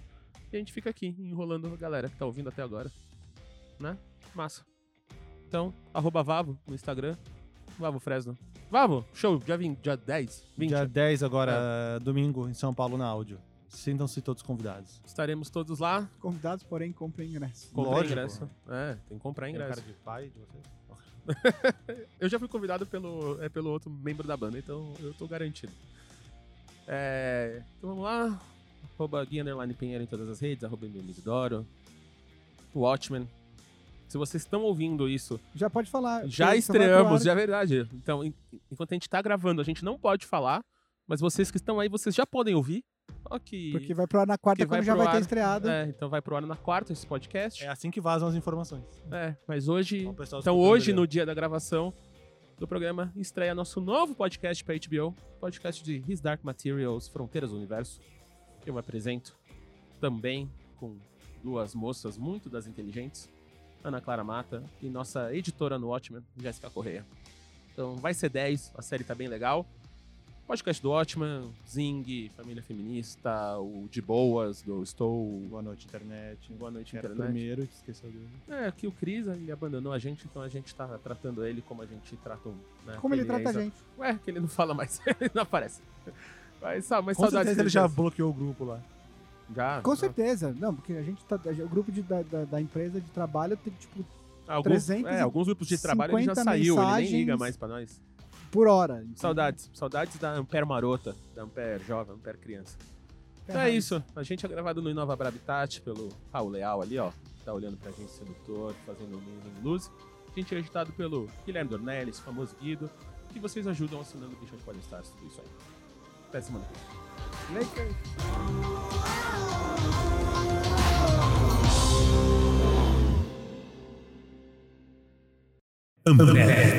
e a gente fica aqui enrolando a galera que tá ouvindo até agora. Né? Massa. Então, arroba Vavo no Instagram. Vavo Fresno. Vavo, show, dia, 20, dia 10, 20. Dia 10 agora, domingo, em São Paulo, na áudio. Sintam-se todos convidados. Estaremos todos lá. Convidados, porém, comprem ingresso. Comprar Lógico. ingresso. É, tem que comprar Tem ingresso. cara de pai de vocês? Eu já fui convidado pelo, é, pelo outro membro da banda, então eu tô garantido. É, então vamos lá. Arroba Gui Underline Pinheiro em todas as redes, arroba Doro. Watchmen. Se vocês estão ouvindo isso, Já pode falar. já porque isso vai pro estreamos, ar. já é verdade. Então, en- enquanto a gente tá gravando, a gente não pode falar, mas vocês que estão aí, vocês já podem ouvir. Porque vai pro ar na quarta quando já vai ter estreado. É, então vai pro ar na quarta esse podcast. É assim que vazam as informações. É, mas hoje Então, Então hoje, no dia da gravação do programa, estreia nosso novo podcast para HBO, podcast de His Dark Materials, Fronteiras do Universo. Eu apresento também com duas moças muito das inteligentes, Ana Clara Mata e nossa editora no Watchmen, Jéssica Correia. Então vai ser 10, a série tá bem legal. Podcast do Watchmen, Zing, Família Feminista, o De Boas, do Estou, Boa noite, internet. Boa Noite Era Internet. primeiro, esqueceu dele. É, que o Cris, ele abandonou a gente, então a gente tá tratando ele como a gente trata um. Né, Como ele trata a é gente. Ué, que ele não fala mais, ele não aparece. Mas, mas Com saudades certeza ele já bloqueou o grupo lá. Já? Com Ah, certeza. Não, porque a gente tá. O grupo de- da, da, da empresa de trabalho tem, tipo, Alguns, 350 é, alguns grupos de trabalho ele já saiu, ele nem liga mais pra nós. Por hora. Então, Saudades, saudades da Ampere Marota, da Ampere Jovem, Ampere Criança. Então é isso, a gente é gravado no Inova Brabitat pelo Raul Leal ali, ó. Tá olhando pra gente sedutor, fazendo um luz. A gente é editado pelo Guilherme Dornelles, famoso Guido, que vocês ajudam assinando o Bichão de Podestars, tudo isso aí. Até semana que vem. Lakers. Ambev.